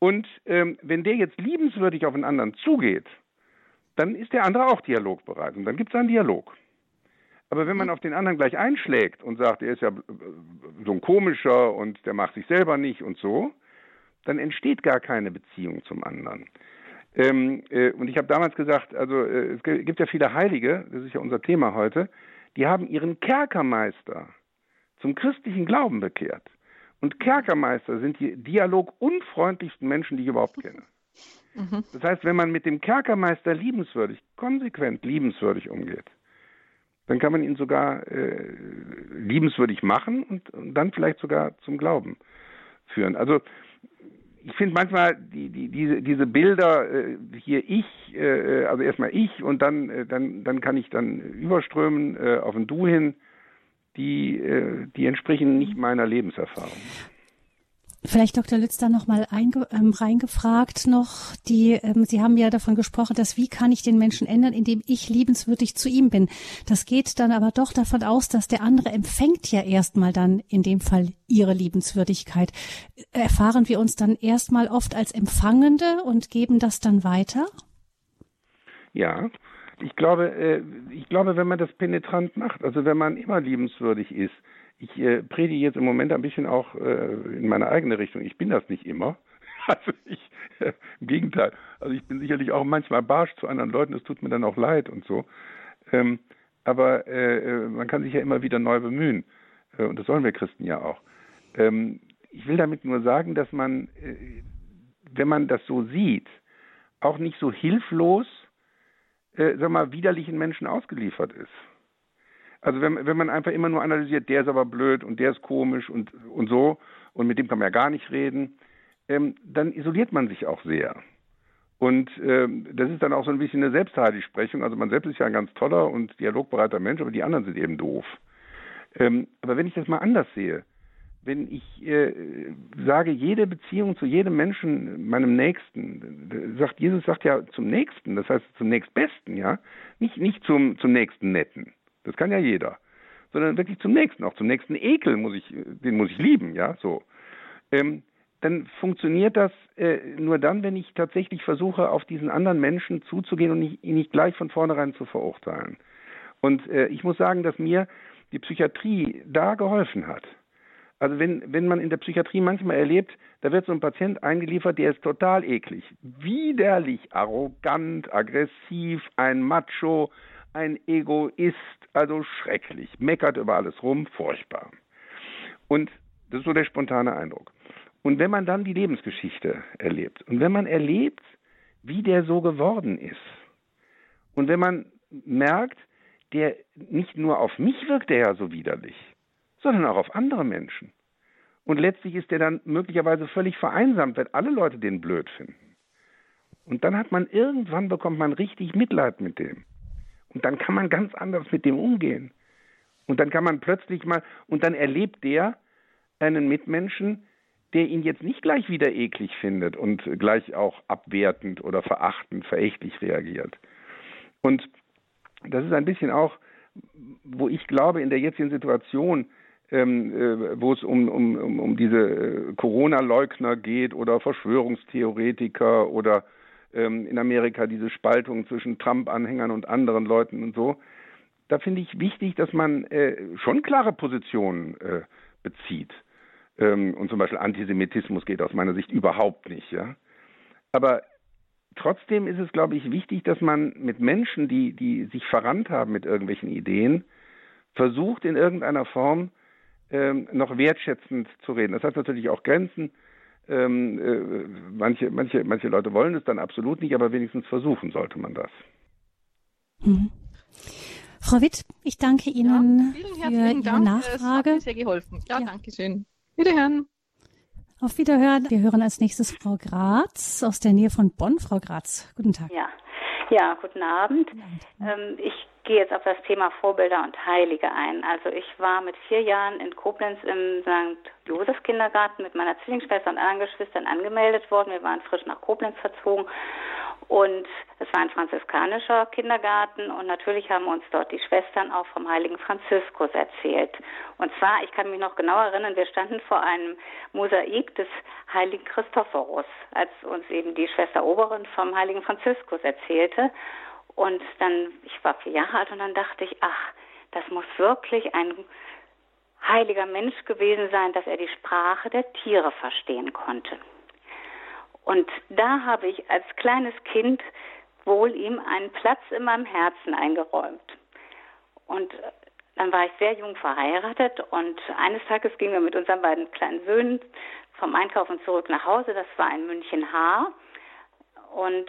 und ähm, wenn der jetzt liebenswürdig auf einen anderen zugeht, dann ist der andere auch dialogbereit und dann gibt es einen Dialog. Aber wenn man auf den anderen gleich einschlägt und sagt, er ist ja so ein komischer und der macht sich selber nicht und so, dann entsteht gar keine Beziehung zum anderen. Ähm, äh, und ich habe damals gesagt, also äh, es gibt ja viele Heilige, das ist ja unser Thema heute, die haben ihren Kerkermeister zum christlichen Glauben bekehrt. Und Kerkermeister sind die dialogunfreundlichsten Menschen, die ich überhaupt kenne. Mhm. Das heißt, wenn man mit dem Kerkermeister liebenswürdig, konsequent liebenswürdig umgeht, dann kann man ihn sogar äh, liebenswürdig machen und, und, dann vielleicht sogar zum Glauben führen. Also ich finde manchmal die, die, diese, diese Bilder äh, hier ich, äh, also erstmal ich und dann, äh, dann, dann kann ich dann überströmen äh, auf ein Du hin die, äh, die entsprechen nicht meiner Lebenserfahrung. Vielleicht Dr. Lütz da noch mal ähm, reingefragt noch. Die, ähm, Sie haben ja davon gesprochen, dass wie kann ich den Menschen ändern, indem ich liebenswürdig zu ihm bin. Das geht dann aber doch davon aus, dass der andere empfängt ja erstmal dann in dem Fall ihre Liebenswürdigkeit. Erfahren wir uns dann erstmal oft als Empfangende und geben das dann weiter? Ja, ich glaube, äh, ich glaube, wenn man das penetrant macht, also wenn man immer liebenswürdig ist, ich äh, predige jetzt im Moment ein bisschen auch äh, in meine eigene Richtung. Ich bin das nicht immer. Also ich, im Gegenteil. Also ich bin sicherlich auch manchmal barsch zu anderen Leuten. Das tut mir dann auch leid und so. Ähm, aber man kann sich ja immer wieder neu bemühen. Und das sollen wir Christen ja auch. Ähm, ich will damit nur sagen, dass man, wenn man das so sieht, auch nicht so hilflos äh, sag mal, widerlichen Menschen ausgeliefert ist. Also wenn, wenn man einfach immer nur analysiert, der ist aber blöd und der ist komisch und, und so und mit dem kann man ja gar nicht reden, ähm, dann isoliert man sich auch sehr. Und ähm, das ist dann auch so ein bisschen eine Selbstheiligsprechung. Also man selbst ist ja ein ganz toller und dialogbereiter Mensch, aber die anderen sind eben doof. Ähm, aber wenn ich das mal anders sehe, wenn ich äh, sage, jede Beziehung zu jedem Menschen, meinem Nächsten, sagt Jesus sagt ja zum Nächsten, das heißt zum Nächstbesten, ja, nicht nicht zum zum nächsten Netten, das kann ja jeder, sondern wirklich zum Nächsten, auch zum nächsten Ekel muss ich, den muss ich lieben, ja, so. Ähm, dann funktioniert das äh, nur dann, wenn ich tatsächlich versuche, auf diesen anderen Menschen zuzugehen und nicht, ihn nicht gleich von vornherein zu verurteilen. Und äh, ich muss sagen, dass mir die Psychiatrie da geholfen hat. Also wenn, wenn man in der Psychiatrie manchmal erlebt, da wird so ein Patient eingeliefert, der ist total eklig, widerlich, arrogant, aggressiv, ein Macho, ein Egoist, also schrecklich, meckert über alles rum, furchtbar. Und das ist so der spontane Eindruck. Und wenn man dann die Lebensgeschichte erlebt und wenn man erlebt, wie der so geworden ist und wenn man merkt, der nicht nur auf mich wirkt der ja so widerlich, sondern auch auf andere Menschen. Und letztlich ist der dann möglicherweise völlig vereinsamt, wenn alle Leute den blöd finden. Und dann hat man irgendwann bekommt man richtig Mitleid mit dem. Und dann kann man ganz anders mit dem umgehen. Und dann kann man plötzlich mal, und dann erlebt der einen Mitmenschen, der ihn jetzt nicht gleich wieder eklig findet und gleich auch abwertend oder verachtend, verächtlich reagiert. Und das ist ein bisschen auch, wo ich glaube, in der jetzigen Situation, wo es um, um, um, um diese äh, Corona-Leugner geht oder Verschwörungstheoretiker oder ähm, in Amerika diese Spaltung zwischen Trump-Anhängern und anderen Leuten und so, da finde ich wichtig, dass man äh, schon klare Positionen äh, bezieht. Ähm, und zum Beispiel Antisemitismus geht aus meiner Sicht überhaupt nicht, ja. Aber trotzdem ist es, glaube ich, wichtig, dass man mit Menschen, die, die sich verrannt haben mit irgendwelchen Ideen, versucht in irgendeiner Form ähm, noch wertschätzend zu reden. Das hat natürlich auch Grenzen. Ähm, äh, manche, manche, manche Leute wollen es dann absolut nicht, aber wenigstens versuchen sollte man das. Mhm. Frau Witt, ich danke Ihnen ja, für Ihre Dank. Nachfrage. Es hat mir sehr geholfen. Ja, ja. danke schön. Wiederhören. Auf Wiederhören. Wir hören als nächstes Frau Graz aus der Nähe von Bonn. Frau Graz, guten Tag. Ja, ja guten Abend. Guten Abend. Ähm, ich gehe jetzt auf das Thema Vorbilder und Heilige ein. Also ich war mit vier Jahren in Koblenz im St. Josef Kindergarten mit meiner Zwillingsschwester und anderen Geschwistern angemeldet worden. Wir waren frisch nach Koblenz verzogen und es war ein franziskanischer Kindergarten und natürlich haben uns dort die Schwestern auch vom heiligen Franziskus erzählt. Und zwar, ich kann mich noch genau erinnern, wir standen vor einem Mosaik des heiligen Christophorus, als uns eben die Schwester Oberin vom heiligen Franziskus erzählte. Und dann, ich war vier Jahre alt und dann dachte ich, ach, das muss wirklich ein heiliger Mensch gewesen sein, dass er die Sprache der Tiere verstehen konnte. Und da habe ich als kleines Kind wohl ihm einen Platz in meinem Herzen eingeräumt. Und dann war ich sehr jung verheiratet und eines Tages gingen wir mit unseren beiden kleinen Söhnen vom Einkaufen zurück nach Hause. Das war in München Haar. Und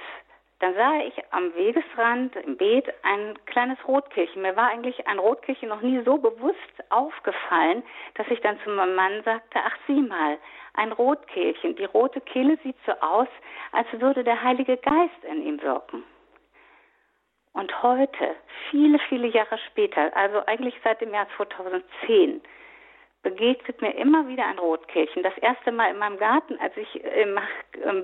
dann sah ich am Wegesrand im Beet ein kleines Rotkehlchen. Mir war eigentlich ein Rotkehlchen noch nie so bewusst aufgefallen, dass ich dann zu meinem Mann sagte, ach sieh mal, ein Rotkehlchen. Die rote Kehle sieht so aus, als würde der Heilige Geist in ihm wirken. Und heute, viele, viele Jahre später, also eigentlich seit dem Jahr 2010, begegnet mir immer wieder ein Rotkehlchen. Das erste Mal in meinem Garten, als ich im,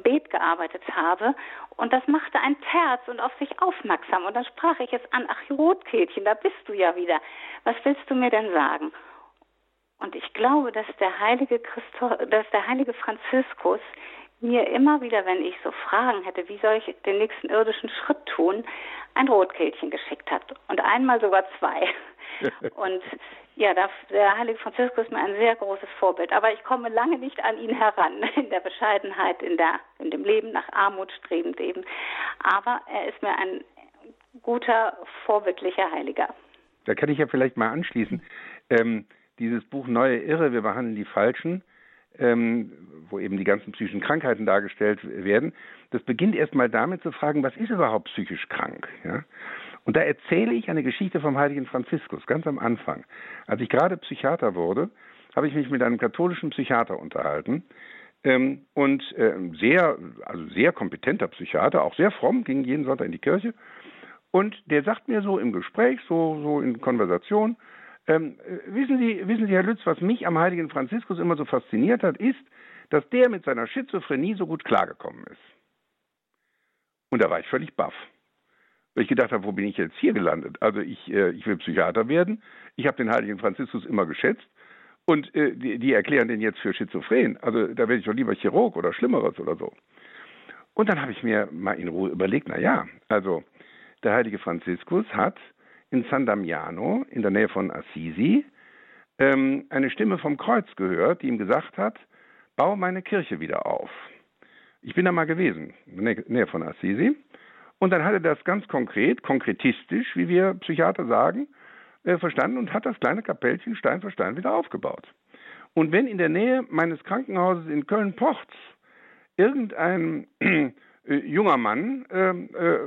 Beet gearbeitet habe. Und das machte ein Terz und auf sich aufmerksam. Und dann sprach ich es an, ach Rotkehlchen, da bist du ja wieder. Was willst du mir denn sagen? Und ich glaube, dass der heilige Christo, dass der heilige Franziskus mir immer wieder, wenn ich so Fragen hätte, wie soll ich den nächsten irdischen Schritt tun, ein Rotkehlchen geschickt hat. Und einmal sogar zwei. Und ja, der heilige Franziskus ist mir ein sehr großes Vorbild. Aber ich komme lange nicht an ihn heran, in der Bescheidenheit, in, der, in dem Leben nach Armut strebend eben. Aber er ist mir ein guter, vorbildlicher Heiliger. Da kann ich ja vielleicht mal anschließen. Ähm, dieses Buch Neue Irre, wir behandeln die Falschen, ähm, wo eben die ganzen psychischen Krankheiten dargestellt werden, das beginnt erstmal damit zu fragen, was ist überhaupt psychisch krank? Ja? Und da erzähle ich eine Geschichte vom heiligen Franziskus, ganz am Anfang. Als ich gerade Psychiater wurde, habe ich mich mit einem katholischen Psychiater unterhalten. Ähm, und äh, sehr, also sehr kompetenter Psychiater, auch sehr fromm, ging jeden Sonntag in die Kirche. Und der sagt mir so im Gespräch, so, so in Konversation, Ähm, wissen, Sie, wissen Sie, Herr Lütz, was mich am heiligen Franziskus immer so fasziniert hat, ist, dass der mit seiner Schizophrenie so gut klargekommen ist. Und da war ich völlig baff. Weil ich gedacht habe, wo bin ich jetzt hier gelandet? Also ich, äh, ich will Psychiater werden. Ich habe den heiligen Franziskus immer geschätzt. Und äh, die, die, erklären den jetzt für schizophren. Also da werde ich doch lieber Chirurg oder Schlimmeres oder so. Und dann habe ich mir mal in Ruhe überlegt, na ja, also der heilige Franziskus hat in San Damiano, in der Nähe von Assisi, ähm, eine Stimme vom Kreuz gehört, die ihm gesagt hat, baue meine Kirche wieder auf. Ich bin da mal gewesen, in der Nähe von Assisi. Und dann hat er das ganz konkret, konkretistisch, wie wir Psychiater sagen, äh, verstanden und hat das kleine Kapellchen Stein für Stein wieder aufgebaut. Und wenn in der Nähe meines Krankenhauses in Köln-Pochts irgendein äh, junger Mann äh, äh,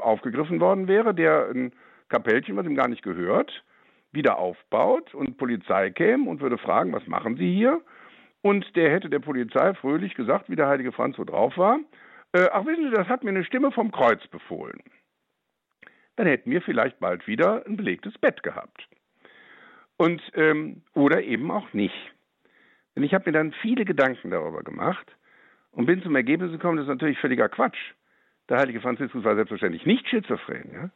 aufgegriffen worden wäre, der ein Kapellchen, was ihm gar nicht gehört, wieder aufbaut und Polizei käme und würde fragen, was machen Sie hier? Und der hätte der Polizei fröhlich gesagt, wie der heilige Franz so drauf war, äh, ach wissen Sie, das hat mir eine Stimme vom Kreuz befohlen. Dann hätten wir vielleicht bald wieder ein belegtes Bett gehabt. Und, ähm, oder eben auch nicht. Denn ich habe mir dann viele Gedanken darüber gemacht und bin zum Ergebnis gekommen, das ist natürlich völliger Quatsch. Der heilige Franziskus war selbstverständlich nicht schizophren. Ja?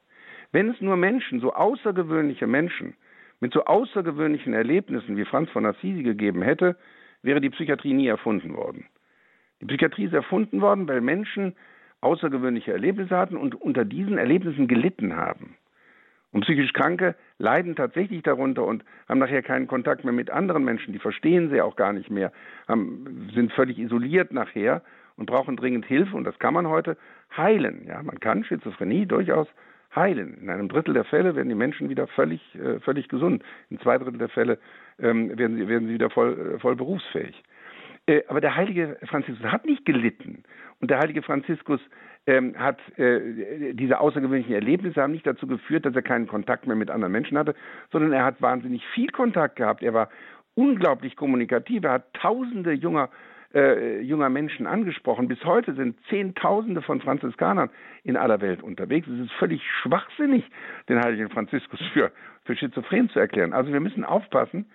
Wenn es nur Menschen, so außergewöhnliche Menschen, mit so außergewöhnlichen Erlebnissen wie Franz von Assisi gegeben hätte, wäre die Psychiatrie nie erfunden worden. Die Psychiatrie ist erfunden worden, weil Menschen außergewöhnliche Erlebnisse hatten und unter diesen Erlebnissen gelitten haben. Und psychisch Kranke leiden tatsächlich darunter und haben nachher keinen Kontakt mehr mit anderen Menschen, die verstehen sie auch gar nicht mehr, haben, sind völlig isoliert nachher und brauchen dringend Hilfe und das kann man heute heilen. Ja, man kann Schizophrenie durchaus heilen. In einem Drittel der Fälle werden die Menschen wieder völlig, äh, völlig gesund. In zwei Drittel der Fälle ähm, werden, sie, werden sie wieder voll, äh, voll berufsfähig. Äh, aber der heilige Franziskus hat nicht gelitten. Und der heilige Franziskus ähm, hat äh, diese außergewöhnlichen Erlebnisse haben nicht dazu geführt, dass er keinen Kontakt mehr mit anderen Menschen hatte, sondern er hat wahnsinnig viel Kontakt gehabt. Er war unglaublich kommunikativ. Er hat tausende junger äh, junger Menschen angesprochen. Bis heute sind Zehntausende von Franziskanern in aller Welt unterwegs. Es ist völlig schwachsinnig, den heiligen Franziskus für, für schizophren zu erklären. Also wir müssen aufpassen,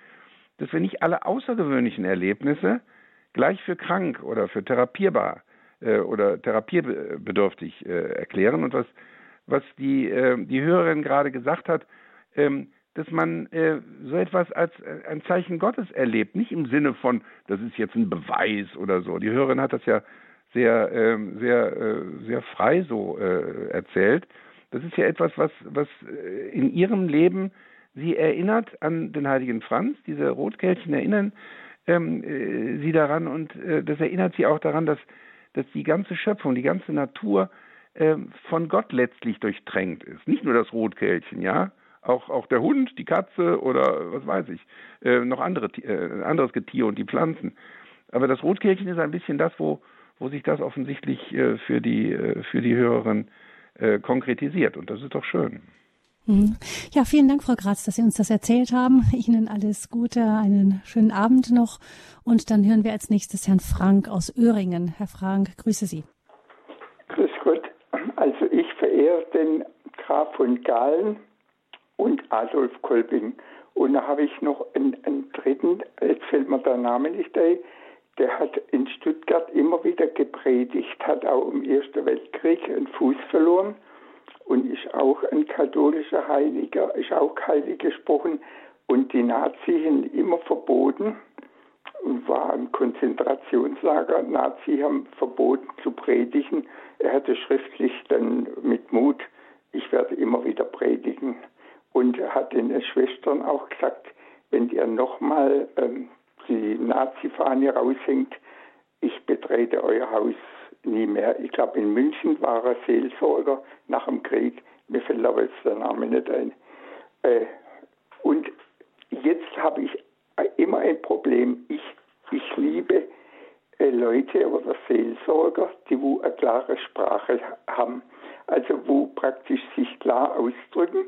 dass wir nicht alle außergewöhnlichen Erlebnisse gleich für krank oder für therapierbar äh, oder therapiebedürftig äh, erklären. Und was, was die, äh, die Hörerin gerade gesagt hat, ähm, dass man äh, so etwas als äh, ein Zeichen Gottes erlebt, nicht im Sinne von, das ist jetzt ein Beweis oder so. Die Hörerin hat das ja sehr, ähm, sehr, äh, sehr frei so äh, erzählt. Das ist ja etwas, was, was äh, in ihrem Leben sie erinnert an den heiligen Franz. Diese Rotkehlchen erinnern ähm, äh, sie daran und äh, das erinnert sie auch daran, dass, dass die ganze Schöpfung, die ganze Natur äh, von Gott letztlich durchtränkt ist. Nicht nur das Rotkehlchen, ja, auch, auch der Hund, die Katze oder was weiß ich, äh, noch andere, äh, anderes Getier und die Pflanzen. Aber das Rotkehlchen ist ein bisschen das, wo, wo sich das offensichtlich äh, für, die, äh, für die Hörerin äh, konkretisiert. Und das ist doch schön. Mhm. Ja, vielen Dank, Frau Graz, dass Sie uns das erzählt haben. Ihnen alles Gute, einen schönen Abend noch. Und dann hören wir als nächstes Herrn Frank aus Öhringen. Herr Frank, grüße Sie. Grüß Gott. Also ich verehre den Graf von Galen und Adolf Kolbing. Und da habe ich noch einen, einen dritten, jetzt fällt mir der Name nicht ein, der hat in Stuttgart immer wieder gepredigt, hat auch im Ersten Weltkrieg einen Fuß verloren und ist auch ein katholischer Heiliger, ist auch heilig gesprochen und die Nazis haben immer verboten war ein Konzentrationslager. Nazi haben verboten zu predigen. Er hatte schriftlich dann mit Mut, ich werde immer wieder predigen und hat den Schwestern auch gesagt, wenn ihr nochmal ähm, die Nazi-Fahne raushängt, ich betrete euer Haus nie mehr. Ich glaube, in München war er Seelsorger nach dem Krieg. Mir fällt aber jetzt der Name nicht ein. Äh, und jetzt habe ich immer ein Problem. Ich, ich liebe äh, Leute oder Seelsorger, die wo eine klare Sprache haben. Also wo praktisch sich klar ausdrücken.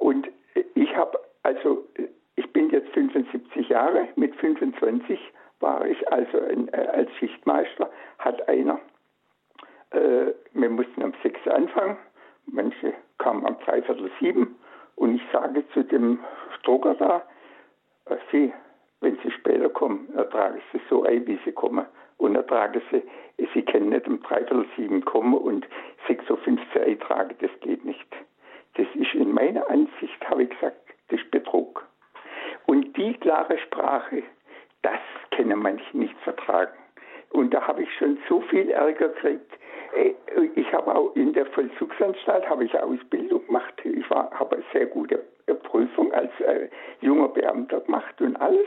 Und ich habe, also ich bin jetzt 75 Jahre, mit 25 war ich also ein, äh, als Schichtmeister, hat einer äh, wir mussten um sechs anfangen, manche kamen um dreiviertel sieben Und ich sage zu dem Drucker da, äh, Sie, wenn Sie später kommen, ertragen Sie so ein, wie Sie kommen. Und ertragen Sie, Sie können nicht um dreiviertel sieben kommen und 6.15 Uhr eintragen, das geht nicht. Das ist in meiner Ansicht, habe ich gesagt, das ist Betrug. Und die klare Sprache, das können manche nicht vertragen. Und da habe ich schon so viel Ärger gekriegt. Äh, ich habe auch in der Vollzugsanstalt habe ich Ausbildung gemacht. Ich war, habe eine sehr gute Prüfung als äh, junger Beamter gemacht und alles.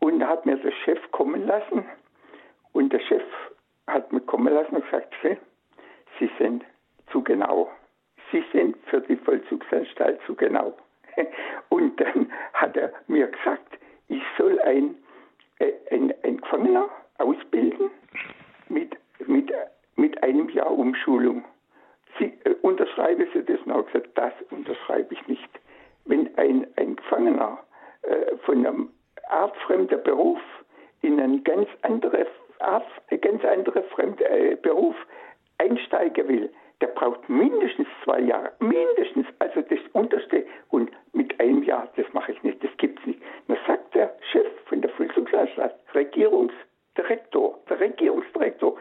Und da hat mir der Chef kommen lassen. Und der Chef hat mich kommen lassen und gesagt, Sie sind zu genau. Sie sind für die Vollzugsanstalt zu genau. Und dann hat er mir gesagt, ich soll ein, äh, ein, ein Gefangener ausbilden mit, mit, mit einem Jahr Umschulung. Sie, äh, unterschreibe Sie das? Und er gesagt, das unterschreibe ich nicht. Wenn ein, ein Gefangener äh, von einem artfremden Beruf in einen ganz anderen Art, ganz andere fremde äh, Beruf einsteigen will, der braucht mindestens zwei Jahre, mindestens, also das unterste und mit einem Jahr, das mache ich nicht, das gibt es nicht. Dann sagt der Chef von der Vollzugsanstalt, Regierungsdirektor, der Regierungsdirektor,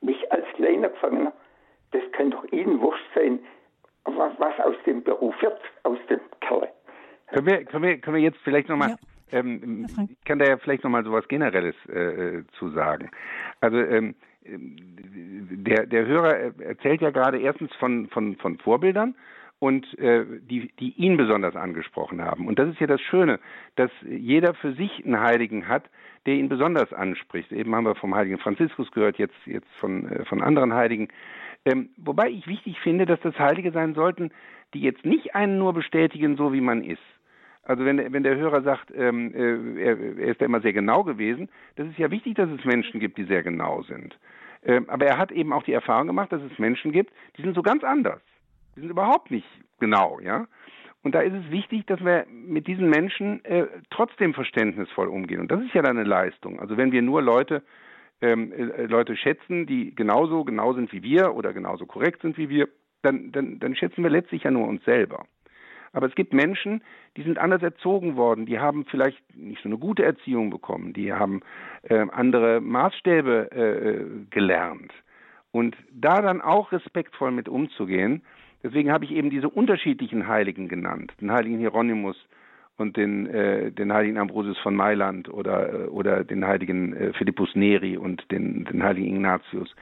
mich als kleiner Gefangener, das kann doch Ihnen wurscht sein, was aus dem Beruf wird, aus dem Kerl. Können wir, können wir, können wir jetzt vielleicht nochmal, ja. ähm, ich kann da ja vielleicht nochmal so was Generelles äh, äh, zu sagen. Also, ähm, der, der Hörer erzählt ja gerade erstens von, von, von Vorbildern und äh, die, die ihn besonders angesprochen haben. Und das ist ja das Schöne, dass jeder für sich einen Heiligen hat, der ihn besonders anspricht. Eben haben wir vom heiligen Franziskus gehört, jetzt, jetzt von, äh, von anderen Heiligen. Ähm, wobei ich wichtig finde, dass das Heilige sein sollten, die jetzt nicht einen nur bestätigen, so wie man ist. Also wenn, wenn der Hörer sagt, ähm, äh, er, er ist da immer sehr genau gewesen, das ist ja wichtig, dass es Menschen gibt, die sehr genau sind. Ähm, aber er hat eben auch die Erfahrung gemacht, dass es Menschen gibt, die sind so ganz anders. Die sind überhaupt nicht genau, ja. Und da ist es wichtig, dass wir mit diesen Menschen äh, trotzdem verständnisvoll umgehen. Und das ist ja dann eine Leistung. Also wenn wir nur Leute, ähm, äh, Leute schätzen, die genauso genau sind wie wir oder genauso korrekt sind wie wir, dann, dann, dann schätzen wir letztlich ja nur uns selber. Aber es gibt Menschen, die sind anders erzogen worden, die haben vielleicht nicht so eine gute Erziehung bekommen, die haben äh, andere Maßstäbe äh, gelernt. Und da dann auch respektvoll mit umzugehen, deswegen habe ich eben diese unterschiedlichen Heiligen genannt, den heiligen Hieronymus und den, äh, den heiligen Ambrosius von Mailand oder, oder den heiligen äh, Philippus Neri und den, den heiligen Ignatius,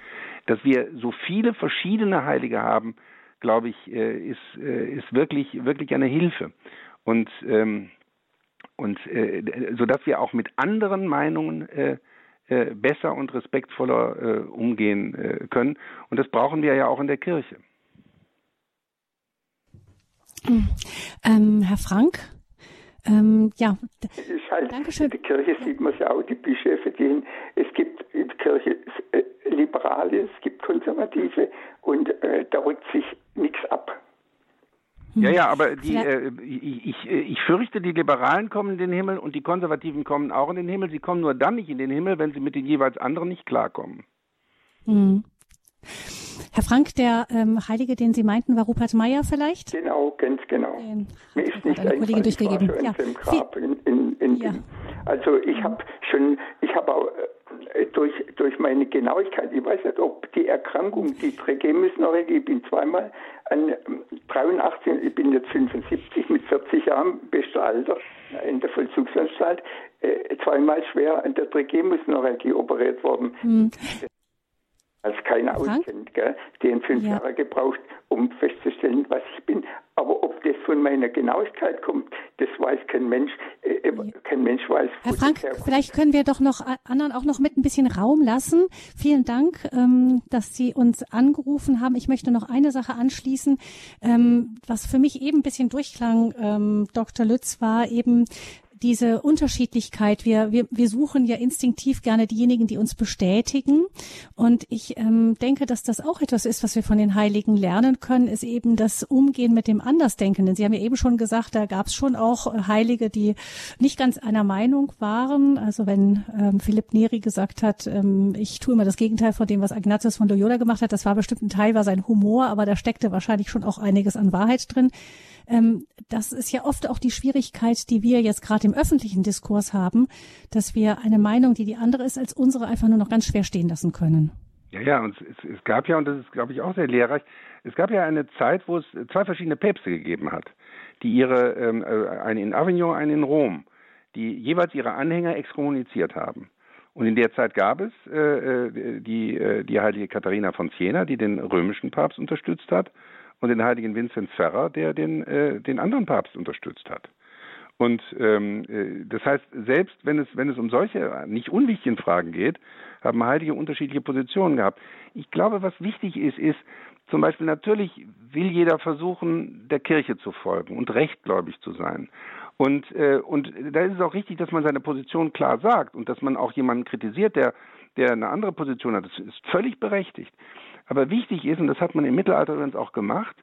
dass wir so viele verschiedene Heilige haben, glaube ich, äh, ist, äh, ist wirklich, wirklich eine Hilfe. Und, ähm, und äh, sodass wir auch mit anderen Meinungen äh, äh, besser und respektvoller äh, umgehen können. Und das brauchen wir ja auch in der Kirche. Ähm, Herr Frank, ähm, ja, ist halt, Dankeschön. In der Kirche sieht man es ja auch, die Bischöfe gehen. Es gibt in der Kirche äh, Liberale, es gibt Konservative und äh, da rückt sich nichts ab. Ja, ja, aber die, äh, ich, ich, ich fürchte, die Liberalen kommen in den Himmel und die Konservativen kommen auch in den Himmel. Sie kommen nur dann nicht in den Himmel, wenn sie mit den jeweils anderen nicht klarkommen. Hm. Herr Frank, der ähm, Heilige, den Sie meinten, war Rupert Meyer vielleicht? Genau, ganz genau. Den Mir ist nicht eine Kollegin durchgegeben. Ja. Grab in, in, in, ja. Also ich habe schon, ich habe auch äh, durch, durch meine Genauigkeit, ich weiß nicht, ob die Erkrankung, die Trigeminusneuralgie, ich bin zweimal an 83, ähm, ich bin jetzt 75 mit 40 Jahren, bester Alter, in der Vollzugsanstalt, äh, zweimal schwer an der Trigeminusneuralgie operiert worden. Hm als keiner auskennt. Gell? Die haben fünf ja. Jahre gebraucht, um festzustellen, was ich bin. Aber ob das von meiner Genauigkeit kommt, das weiß kein Mensch. Äh, äh kein Mensch weiß. Herr Frank, vielleicht können wir doch noch anderen auch noch mit ein bisschen Raum lassen. Vielen Dank, ähm, dass Sie uns angerufen haben. Ich möchte noch eine Sache anschließen, ähm, was für mich eben ein bisschen durchklang, ähm, Dr. Lütz, war eben diese Unterschiedlichkeit. Wir, wir, wir suchen ja instinktiv gerne diejenigen, die uns bestätigen. Und ich ähm, denke, dass das auch etwas ist, was wir von den Heiligen lernen können, ist eben das Umgehen mit dem Andersdenkenden. Sie haben ja eben schon gesagt, da gab es schon auch äh, Heilige, die nicht ganz einer Meinung waren. Also wenn ähm, Philipp Neri gesagt hat, ähm, ich tue immer das Gegenteil von dem, was Ignatius von Loyola gemacht hat, das war bestimmt ein Teil, war sein Humor, aber da steckte wahrscheinlich schon auch einiges an Wahrheit drin. Ähm, das ist ja oft auch die Schwierigkeit, die wir jetzt gerade im öffentlichen Diskurs haben, dass wir eine Meinung, die die andere ist als unsere, einfach nur noch ganz schwer stehen lassen können. Ja, ja, und es, es gab ja, und das ist, glaube ich, auch sehr lehrreich, es gab ja eine Zeit, wo es zwei verschiedene Päpste gegeben hat, die ihre, ähm, äh, einen in Avignon, einen in Rom, die jeweils ihre Anhänger exkommuniziert haben. Und in der Zeit gab es äh, äh die, äh, die heilige Katharina von Siena, die den römischen Papst unterstützt hat, und den heiligen Vinzenz Ferrer, der den, äh, den anderen Papst unterstützt hat. Und ähm, äh, das heißt, selbst wenn es, wenn es um solche nicht unwichtigen Fragen geht, haben Heilige unterschiedliche Positionen gehabt. Ich glaube, was wichtig ist, ist zum Beispiel natürlich will jeder versuchen, der Kirche zu folgen und rechtgläubig zu sein. Und, äh, und da ist es auch richtig, dass man seine Position klar sagt und dass man auch jemanden kritisiert, der, der eine andere Position hat. Das ist völlig berechtigt. Aber wichtig ist, und das hat man im Mittelalter übrigens auch gemacht,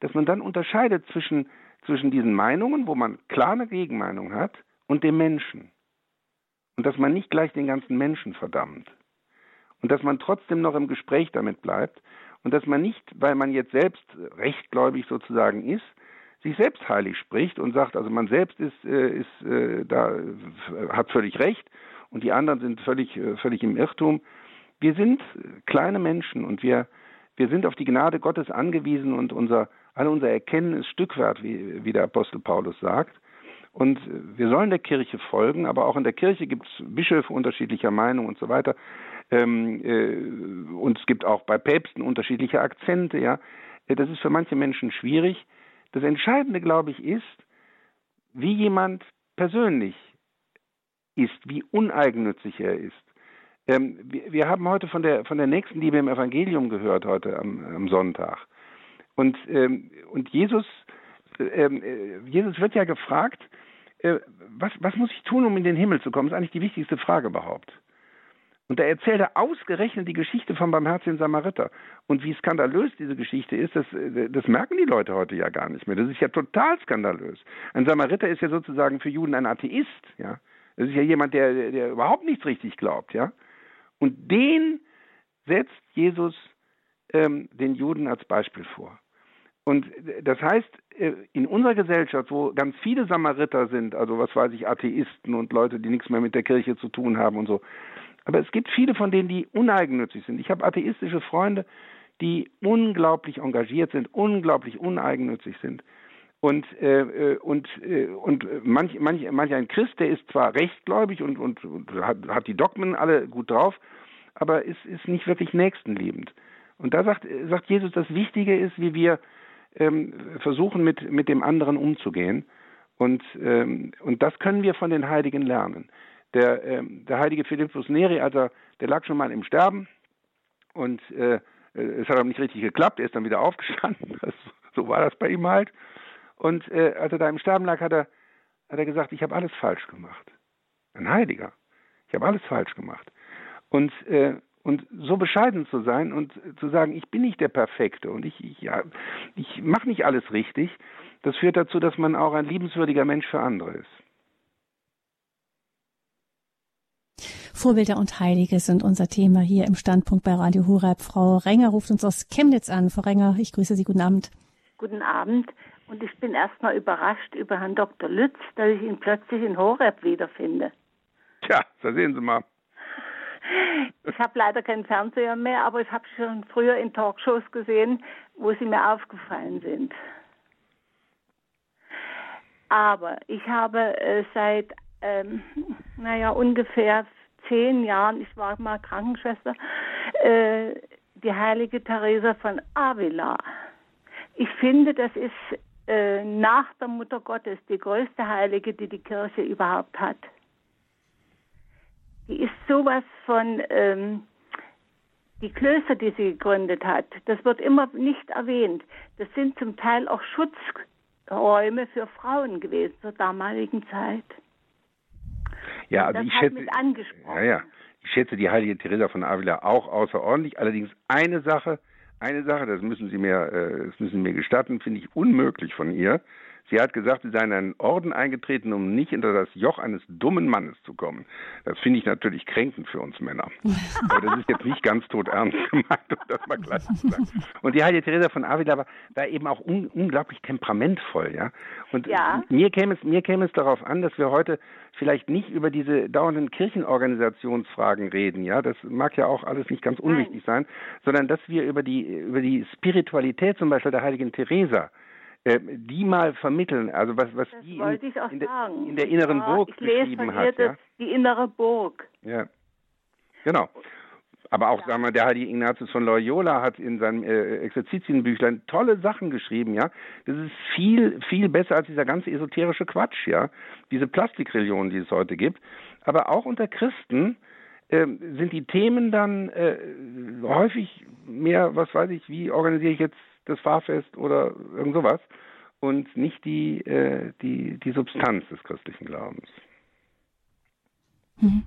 dass man dann unterscheidet zwischen, zwischen diesen Meinungen, wo man klar eine Gegenmeinung hat, und dem Menschen. Und dass man nicht gleich den ganzen Menschen verdammt und dass man trotzdem noch im Gespräch damit bleibt und dass man nicht, weil man jetzt selbst rechtgläubig sozusagen ist, sich selbst heilig spricht und sagt, also man selbst ist, äh, ist äh, da hat völlig recht und die anderen sind völlig äh, völlig im Irrtum. Wir sind kleine Menschen und wir wir sind auf die Gnade Gottes angewiesen und unser alle unser Erkennen ist Stückwert, wie, wie der Apostel Paulus sagt. Und wir sollen der Kirche folgen, aber auch in der Kirche gibt es Bischöfe unterschiedlicher Meinung und so weiter. Ähm, äh, und es gibt auch bei Päpsten unterschiedliche Akzente, ja. Das ist für manche Menschen schwierig. Das Entscheidende, glaube ich, ist, wie jemand persönlich ist, wie uneigennützig er ist. Ähm, wir, wir, haben heute von der, von der Nächstenliebe im Evangelium gehört, heute am, am Sonntag. Und, ähm, und Jesus, ähm, äh, Jesus wird ja gefragt, äh, was, was muss ich tun, um in den Himmel zu kommen? Das ist eigentlich die wichtigste Frage überhaupt. Und da erzählt er ausgerechnet die Geschichte vom barmherzigen Samariter. Und wie skandalös diese Geschichte ist, das, das merken die Leute heute ja gar nicht mehr. Das ist ja total skandalös. Ein Samariter ist ja sozusagen für Juden ein Atheist, ja. Das ist ja jemand, der, der überhaupt nichts richtig glaubt, ja. Und den setzt Jesus ähm, den Juden als Beispiel vor. Und das heißt, äh, in unserer Gesellschaft, wo ganz viele Samariter sind, also was weiß ich, Atheisten und Leute, die nichts mehr mit der Kirche zu tun haben und so, aber es gibt viele von denen, die uneigennützig sind. Ich habe atheistische Freunde, die unglaublich engagiert sind, unglaublich uneigennützig sind. Und, äh, äh und, äh, und manch, manch, manch ein Christ, der ist zwar rechtgläubig und, und, und hat, hat die Dogmen alle gut drauf, aber ist, ist nicht wirklich nächstenliebend. Und da sagt, sagt Jesus, das Wichtige ist, wie wir ähm, versuchen, mit, mit dem anderen umzugehen. Und, ähm, und das können wir von den Heiligen lernen. Der, ähm, der heilige Philippus Neri, also der lag schon mal im Sterben und äh, es hat aber nicht richtig geklappt, er ist dann wieder aufgestanden. Das, so war das bei ihm halt. Und äh, als er da im Sterben lag, hat er, hat er gesagt, ich habe alles falsch gemacht. Ein Heiliger. Ich habe alles falsch gemacht. Und, äh, und so bescheiden zu sein und zu sagen, ich bin nicht der Perfekte und ich, ich, ja, ich mache nicht alles richtig, das führt dazu, dass man auch ein liebenswürdiger Mensch für andere ist. Vorbilder und Heilige sind unser Thema hier im Standpunkt bei Radio Horeb. Frau Renger ruft uns aus Chemnitz an. Frau Renger, ich grüße Sie. Guten Abend. Guten Abend. Und ich bin erstmal überrascht über Herrn Dr. Lütz, dass ich ihn plötzlich in Horeb wiederfinde. Tja, da sehen Sie mal. Ich habe leider keinen Fernseher mehr, aber ich habe schon früher in Talkshows gesehen, wo sie mir aufgefallen sind. Aber ich habe äh, seit, ähm, naja, ungefähr zehn Jahren, ich war mal Krankenschwester, äh, die heilige Theresa von Avila. Ich finde, das ist äh, nach der Mutter Gottes die größte Heilige, die die Kirche überhaupt hat. Die ist sowas von, ähm, die Klöster, die sie gegründet hat, das wird immer nicht erwähnt. Das sind zum Teil auch Schutzräume für Frauen gewesen zur damaligen Zeit. Ja, also das ich schätze, ja, ja, ich schätze die heilige Teresa von Avila auch außerordentlich. Allerdings eine Sache, eine Sache, das müssen Sie mir, äh, das müssen Sie mir gestatten, finde ich unmöglich von ihr. Sie hat gesagt, sie sei in einen Orden eingetreten, um nicht unter das Joch eines dummen Mannes zu kommen. Das finde ich natürlich kränkend für uns Männer. Aber das ist jetzt nicht ganz tot ernst gemeint, um das mal gleich zu sagen. Und die Heilige Teresa von Avila war, war eben auch un unglaublich temperamentvoll, ja. Und ja. mir käme es mir käme es darauf an, dass wir heute vielleicht nicht über diese dauernden Kirchenorganisationsfragen reden, ja, das mag ja auch alles nicht ganz unwichtig Nein. sein, sondern dass wir über die über die Spiritualität zum Beispiel der heiligen Teresa äh, die mal vermitteln, also was was das die in, in, der, in, der, inneren ja, Burg beschrieben hat, ja? die innere Burg. Ja, genau. Aber auch, ja. sagen wir, der heilige Ignatius von Loyola hat in seinem äh, Exerzitienbüchlein tolle Sachen geschrieben, ja. Das ist viel, viel besser als dieser ganze esoterische Quatsch, ja. Diese Plastikreligion, die es heute gibt. Aber auch unter Christen äh, sind die Themen dann äh, häufig mehr, was weiß ich, wie organisiere ich jetzt das Fahrfest oder irgend sowas und nicht die, äh, die, die Substanz des christlichen Glaubens. Mhm.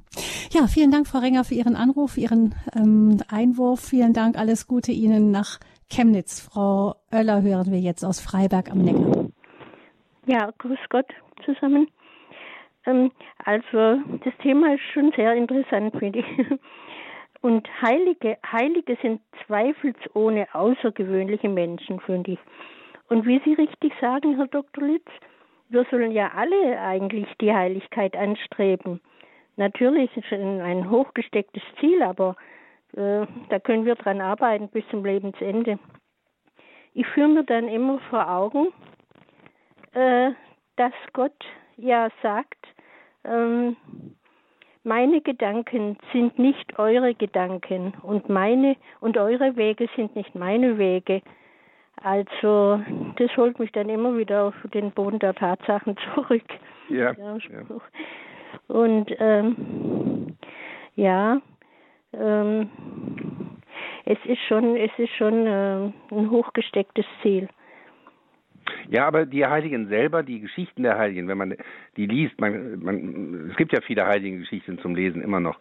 Ja, vielen Dank, Frau Renger, für Ihren Anruf, Ihren ähm, Einwurf. Vielen Dank, alles Gute Ihnen nach Chemnitz. Frau Oeller hören wir jetzt aus Freiberg am Neckar. Ja, grüß Gott zusammen. Ähm, also, das Thema ist schon sehr interessant, finde ich. Und Heilige, Heilige sind zweifelsohne außergewöhnliche Menschen, finde ich. Und wie Sie richtig sagen, Herr Dr. Litz, wir sollen ja alle eigentlich die Heiligkeit anstreben. Natürlich ist es ein hochgestecktes Ziel, aber äh, da können wir dran arbeiten bis zum Lebensende. Ich führe mir dann immer vor Augen, äh, dass Gott ja sagt, ähm, meine Gedanken sind nicht eure Gedanken und meine und eure Wege sind nicht meine Wege. Also das holt mich dann immer wieder auf den Boden der Tatsachen zurück. Ja. ja. Und ähm, ja, ähm, es ist schon, es ist schon äh, ein hochgestecktes Ziel. Ja, aber die Heiligen selber, die Geschichten der Heiligen, wenn man die liest, man, man, es gibt ja viele Heilige Geschichten zum Lesen immer noch,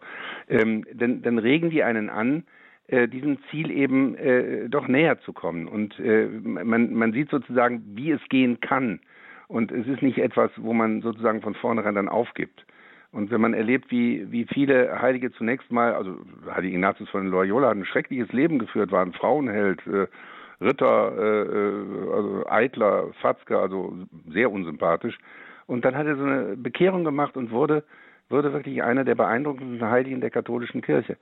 ähm, dann, dann regen die einen an, äh, diesem Ziel eben äh, doch näher zu kommen. Und äh, man, man sieht sozusagen, wie es gehen kann. Und es ist nicht etwas, wo man sozusagen von vornherein dann aufgibt. Und wenn man erlebt, wie, wie viele Heilige zunächst mal, also Heilige Ignatius von Loyola hat ein schreckliches Leben geführt, war ein Frauenheld, äh, Ritter, äh, äh, also Eitler, Fatzke, also sehr unsympathisch. Und dann hat er so eine Bekehrung gemacht und wurde, wurde wirklich einer der beeindruckendsten Heiligen der katholischen Kirche.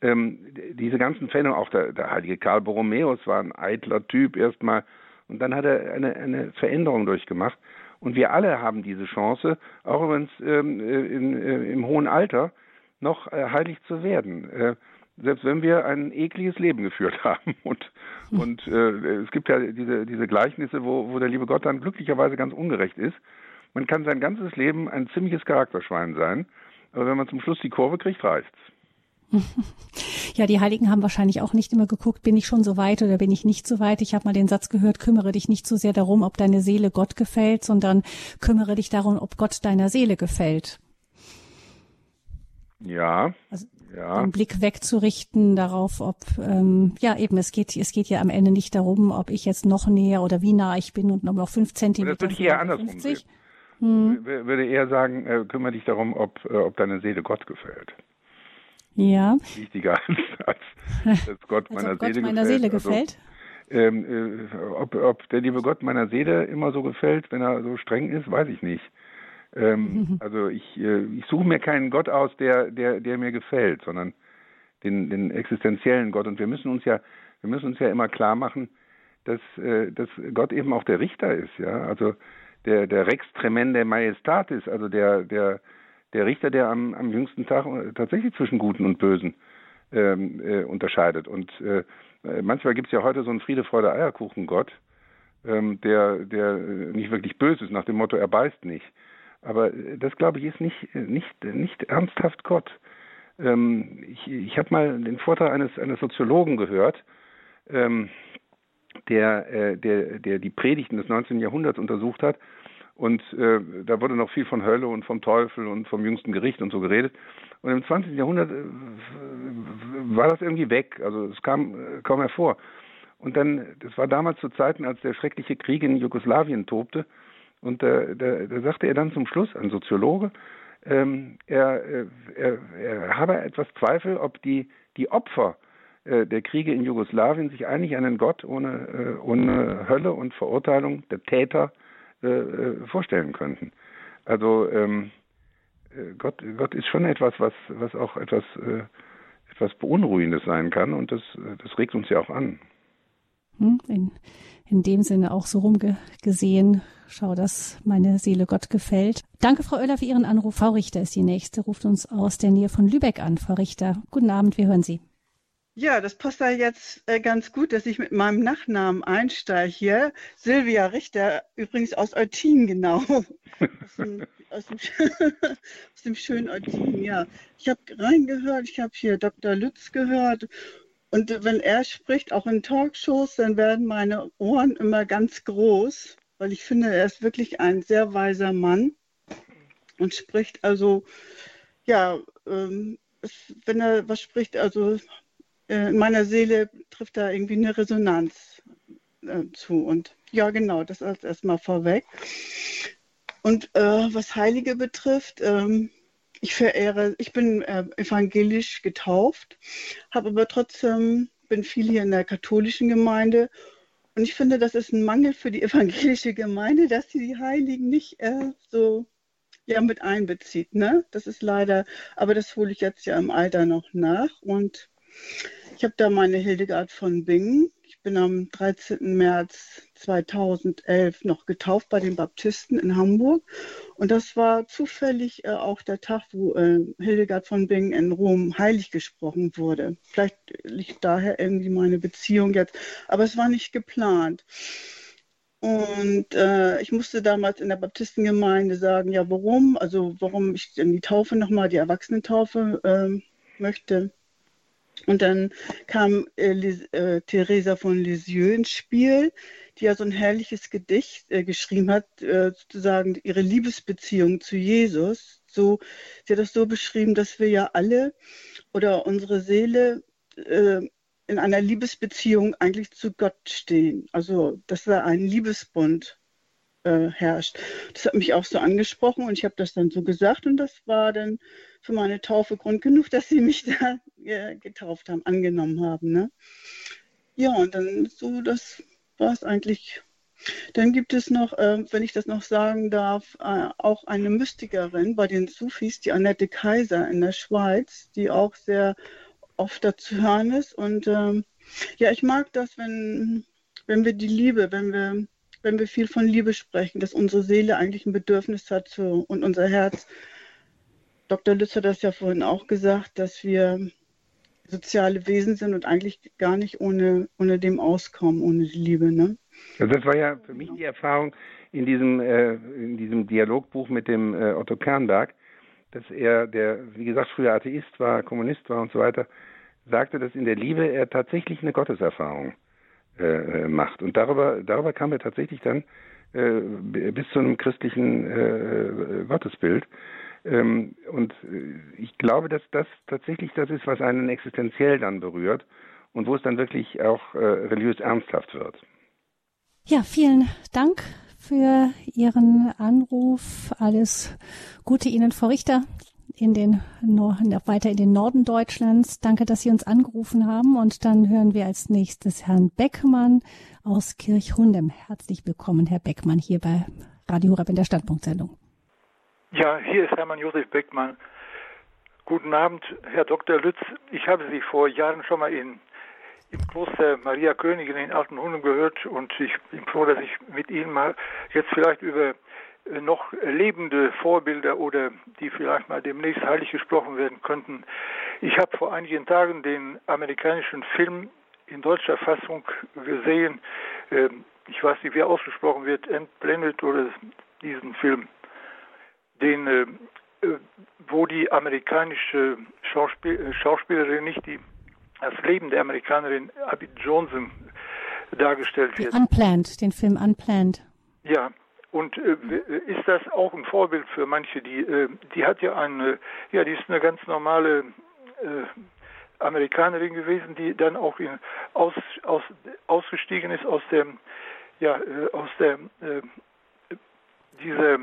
Ähm, diese ganzen Fälle, auch der, der heilige Karl Borromäus war ein eitler Typ erstmal. Und dann hat er eine, eine Veränderung durchgemacht. Und wir alle haben diese Chance, auch übrigens ähm, äh, in, äh, im hohen Alter, noch äh, heilig zu werden. Äh, selbst wenn wir ein ekliges Leben geführt haben. Und, und äh, es gibt ja diese, diese Gleichnisse, wo, wo der liebe Gott dann glücklicherweise ganz ungerecht ist. Man kann sein ganzes Leben ein ziemliches Charakterschwein sein, aber wenn man zum Schluss die Kurve kriegt, reicht's. Ja, die Heiligen haben wahrscheinlich auch nicht immer geguckt, bin ich schon so weit oder bin ich nicht so weit. Ich habe mal den Satz gehört, kümmere dich nicht so sehr darum, ob deine Seele Gott gefällt, sondern kümmere dich darum, ob Gott deiner Seele gefällt. Ja. Also ja. den Blick wegzurichten darauf, ob ähm, ja eben es geht es geht ja am Ende nicht darum, ob ich jetzt noch näher oder wie nah ich bin und noch fünf Zentimeter. Das würde ich eher andersrum 50. sehen. Hm. Würde eher sagen, äh, kümmere dich darum, ob äh, ob deine Seele Gott gefällt. Ja. Wichtiger als, als, als Gott meiner, Gott Seele, meiner gefällt. Seele gefällt. Also, ähm, äh, ob, ob der liebe Gott meiner Seele immer so gefällt, wenn er so streng ist, weiß ich nicht. Ähm, also ich, äh, ich suche mir keinen Gott aus, der, der, der mir gefällt, sondern den, den existenziellen Gott. Und wir müssen uns ja, wir müssen uns ja immer klar machen, dass, äh, dass Gott eben auch der Richter ist, ja. Also der, der Rex tremende Majestatis, also der, der, der Richter, der am, am jüngsten Tag tatsächlich zwischen Guten und Bösen ähm, äh, unterscheidet. Und äh, manchmal gibt es ja heute so einen Friede, Freude, Eierkuchen Gott, ähm, der, der nicht wirklich böse ist, nach dem Motto, er beißt nicht. Aber das, glaube ich, ist nicht, nicht, nicht ernsthaft Gott. Ähm, ich ich habe mal den Vortrag eines, eines Soziologen gehört, ähm, der, äh, der, der die Predigten des 19. Jahrhunderts untersucht hat. Und äh, da wurde noch viel von Hölle und vom Teufel und vom jüngsten Gericht und so geredet. Und im 20. Jahrhundert äh, war das irgendwie weg. Also es kam äh, kaum hervor. Und dann, das war damals zu Zeiten, als der schreckliche Krieg in Jugoslawien tobte. Und da, da, da sagte er dann zum Schluss, ein Soziologe, ähm, er, äh, er, er habe etwas Zweifel, ob die, die Opfer äh, der Kriege in Jugoslawien sich eigentlich einen Gott ohne, äh, ohne Hölle und Verurteilung der Täter äh, äh vorstellen könnten. Also ähm, äh, Gott, Gott ist schon etwas, was, was auch etwas, etwas Beunruhigendes sein kann und das, das regt uns ja auch an. Hm, in, in dem Sinne auch so rumgesehen, schau, dass meine Seele Gott gefällt. Danke, Frau Oeller, für Ihren Anruf. Frau Richter ist die nächste, ruft uns aus der Nähe von Lübeck an. Frau Richter, guten Abend, wir hören Sie. Ja, das passt ja jetzt äh, ganz gut, dass ich mit meinem Nachnamen einsteige hier. Silvia Richter, übrigens aus Eutin, genau. aus, dem, aus dem schönen Eutin, ja. Ich habe reingehört, ich habe hier Dr. Lütz gehört und wenn er spricht, auch in Talkshows, dann werden meine Ohren immer ganz groß, weil ich finde, er ist wirklich ein sehr weiser Mann und spricht also, ja, ähm, wenn er was spricht, also äh, in meiner Seele trifft da irgendwie eine Resonanz äh, zu. Und ja, genau, das als erstmal vorweg. Und äh, was Heilige betrifft, ähm, ich verehre, ich bin äh, evangelisch getauft, habe aber trotzdem, bin viel hier in der katholischen Gemeinde und ich finde, das ist ein Mangel für die evangelische Gemeinde, dass sie die Heiligen nicht äh, so ja, mit einbezieht. Ne? Das ist leider, aber das hole ich jetzt ja im Alter noch nach und ich habe da meine Hildegard von Bingen ich bin am 13. März 2011 noch getauft bei den Baptisten in Hamburg. Und das war zufällig äh, auch der Tag, wo äh, Hildegard von Bingen in Rom heilig gesprochen wurde. Vielleicht liegt daher irgendwie meine Beziehung jetzt, aber es war nicht geplant. Und äh, ich musste damals in der Baptistengemeinde sagen, ja, warum? Also warum ich denn die Taufe nochmal, die Erwachsenentaufe äh, möchte. Und dann kam äh, äh, Theresa von Lisieux ins Spiel, die ja so ein herrliches Gedicht äh, geschrieben hat, äh, sozusagen ihre Liebesbeziehung zu Jesus. So, sie hat das so beschrieben, dass wir ja alle oder unsere Seele äh, in einer Liebesbeziehung eigentlich zu Gott stehen. Also, dass da ein Liebesbund äh, herrscht. Das hat mich auch so angesprochen und ich habe das dann so gesagt und das war dann für meine Taufe Grund genug, dass sie mich da äh, getauft haben, angenommen haben. Ne? Ja, und dann so, das war es eigentlich. Dann gibt es noch, äh, wenn ich das noch sagen darf, äh, auch eine Mystikerin bei den Sufis, die Annette Kaiser in der Schweiz, die auch sehr oft dazu hören ist. Und ähm, ja, ich mag das, wenn, wenn wir die Liebe, wenn wir, wenn wir viel von Liebe sprechen, dass unsere Seele eigentlich ein Bedürfnis hat zu, und unser Herz Dr. Lütz hat das ja vorhin auch gesagt, dass wir soziale Wesen sind und eigentlich gar nicht ohne, ohne dem auskommen, ohne die Liebe. Ne? Also das war ja für mich die Erfahrung in diesem, äh, in diesem Dialogbuch mit dem äh, Otto Kernberg, dass er, der, wie gesagt, früher Atheist war, Kommunist war und so weiter, sagte, dass in der Liebe er tatsächlich eine Gotteserfahrung äh, äh macht. Und darüber, darüber kam er tatsächlich dann äh, bis zu einem christlichen äh, Gottesbild. Ähm, und äh, ich glaube, dass das tatsächlich das ist, was einen existenziell dann berührt und wo es dann wirklich auch äh, religiös ernsthaft wird. Ja, vielen Dank für Ihren Anruf. Alles Gute Ihnen, Frau Richter, in den Norden, weiter in den Norden Deutschlands. Danke, dass Sie uns angerufen haben. Und dann hören wir als nächstes Herrn Beckmann aus Kirchhundem. Herzlich willkommen, Herr Beckmann, hier bei Radio Horeb in der Standpunktsendung. Ja, hier ist Hermann Josef Beckmann. Guten Abend, Herr Dr. Lütz. Ich habe Sie vor Jahren schon mal in, im Kloster Maria Königin in Altenhundem gehört und ich bin froh, dass ich mit Ihnen mal jetzt vielleicht über äh, noch lebende Vorbilder oder die vielleicht mal demnächst heilig gesprochen werden könnten. Ich habe vor einigen Tagen den amerikanischen Film in deutscher Fassung gesehen. Ähm, ich weiß nicht, wie er ausgesprochen wird, Entblendet oder diesen Film den, äh, äh, wo die amerikanische Schauspiel äh, Schauspielerin nicht die, das Leben der Amerikanerin Abby Johnson dargestellt die wird. Unplanned, den Film Unplanned. Ja, und äh, ist das auch ein Vorbild für manche? Die, äh, die hat ja eine, ja, die ist eine ganz normale äh, Amerikanerin gewesen, die dann auch in, aus, aus, ausgestiegen ist aus dem, ja, aus der diese äh,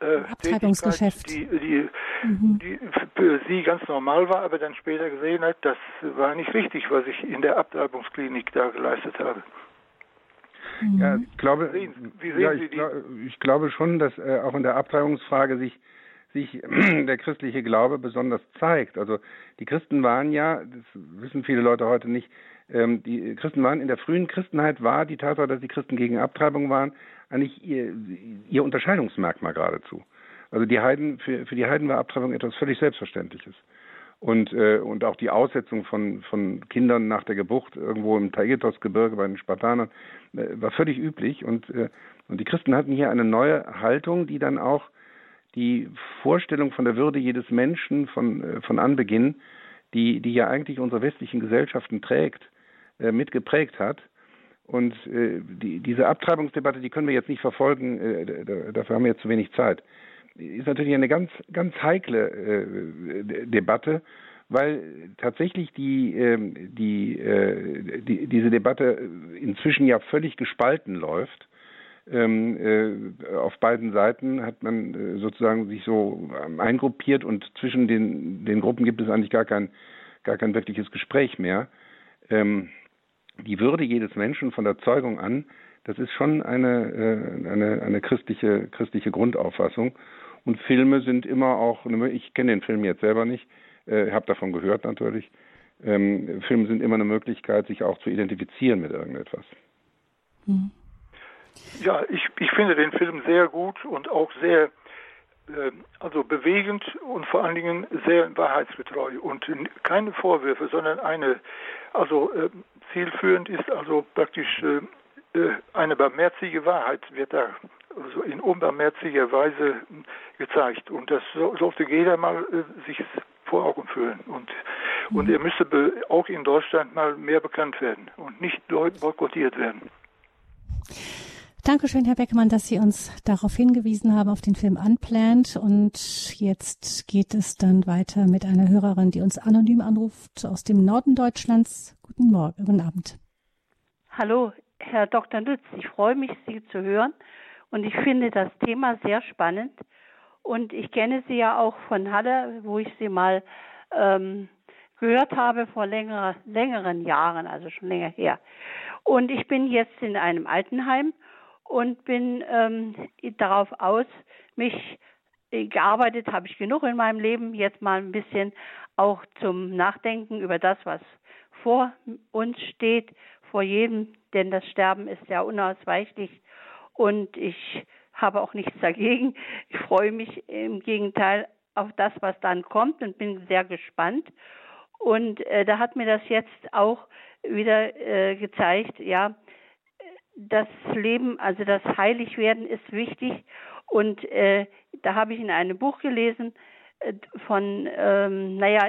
Abtreibungsgeschäft. Die, die, mhm. die für sie ganz normal war, aber dann später gesehen hat, das war nicht richtig, was ich in der Abtreibungsklinik da geleistet habe. Mhm. Ja, ich glaube, sehen, wie sehen ja, ich, glaub, ich, glaube schon, dass äh, auch in der Abtreibungsfrage sich sich der christliche Glaube besonders zeigt. Also die Christen waren ja, das wissen viele Leute heute nicht, die Christen waren in der frühen Christenheit war die Tatsache, dass die Christen gegen Abtreibung waren, eigentlich ihr, ihr Unterscheidungsmerkmal geradezu. Also die Heiden, für, für die Heiden war Abtreibung etwas völlig Selbstverständliches. Und, äh, und auch die Aussetzung von, von Kindern nach der Geburt irgendwo im Taygetos-Gebirge bei den Spartanern äh, war völlig üblich. Und, äh, und die Christen hatten hier eine neue Haltung, die dann auch die Vorstellung von der Würde jedes Menschen von, äh, von Anbeginn, die, die ja eigentlich unsere westlichen Gesellschaften trägt, mitgeprägt hat. Und äh, die, diese Abtreibungsdebatte, die können wir jetzt nicht verfolgen, äh, dafür haben wir jetzt zu wenig Zeit. Ist natürlich eine ganz, ganz heikle äh, Debatte, weil tatsächlich die, ähm, die, äh, die, diese Debatte inzwischen ja völlig gespalten läuft. Ähm, äh, auf beiden Seiten hat man äh, sozusagen sich so ähm, eingruppiert und zwischen den, den Gruppen gibt es eigentlich gar kein, gar kein wirkliches Gespräch mehr. Ähm, die Würde jedes Menschen von der Zeugung an, das ist schon eine, äh, eine, eine christliche, christliche Grundauffassung. Und Filme sind immer auch, ich kenne den Film jetzt selber nicht, äh, habe davon gehört natürlich. Ähm, Filme sind immer eine Möglichkeit, sich auch zu identifizieren mit irgendetwas. Hm. Ja, ich, ich finde den Film sehr gut und auch sehr äh, also bewegend und vor allen Dingen sehr wahrheitsgetreu und keine Vorwürfe, sondern eine also äh, zielführend ist also praktisch äh, äh, eine barmherzige Wahrheit wird da also in unbarmherziger Weise gezeigt. Und das sollte jeder mal äh, sich vor Augen führen. Und, mhm. und er müsste auch in Deutschland mal mehr bekannt werden und nicht boykottiert werden. Dankeschön, Herr Beckmann, dass Sie uns darauf hingewiesen haben, auf den Film Unplanned. Und jetzt geht es dann weiter mit einer Hörerin, die uns anonym anruft aus dem Norden Deutschlands. Guten Morgen, guten Abend. Hallo, Herr Dr. Lütz. Ich freue mich, Sie zu hören. Und ich finde das Thema sehr spannend. Und ich kenne Sie ja auch von Halle, wo ich Sie mal ähm, gehört habe vor längere, längeren Jahren, also schon länger her. Und ich bin jetzt in einem Altenheim und bin ähm, darauf aus, mich äh, gearbeitet habe ich genug in meinem Leben, jetzt mal ein bisschen auch zum Nachdenken über das, was vor uns steht, vor jedem, denn das Sterben ist ja unausweichlich und ich habe auch nichts dagegen. Ich freue mich im Gegenteil auf das, was dann kommt und bin sehr gespannt. Und äh, da hat mir das jetzt auch wieder äh, gezeigt, ja, das Leben, also das Heiligwerden ist wichtig. Und äh, da habe ich in einem Buch gelesen äh, von, ähm, naja,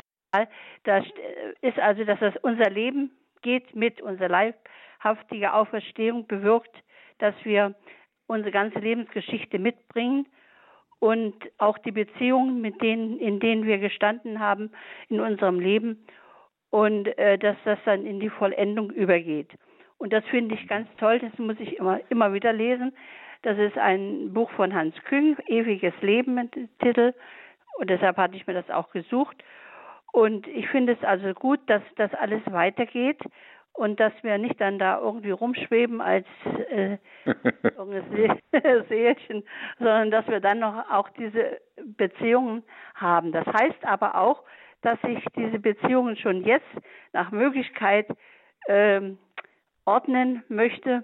da ist also, dass das unser Leben geht mit, unserer leibhaftige Auferstehung bewirkt, dass wir unsere ganze Lebensgeschichte mitbringen und auch die Beziehungen, mit denen, in denen wir gestanden haben in unserem Leben und äh, dass das dann in die Vollendung übergeht. Und das finde ich ganz toll, das muss ich immer, immer wieder lesen. Das ist ein Buch von Hans Küng, Ewiges Leben mit dem Titel. Und deshalb hatte ich mir das auch gesucht. Und ich finde es also gut, dass das alles weitergeht und dass wir nicht dann da irgendwie rumschweben als äh, Seelchen, sondern dass wir dann noch auch diese Beziehungen haben. Das heißt aber auch, dass ich diese Beziehungen schon jetzt nach Möglichkeit ähm, ordnen möchte,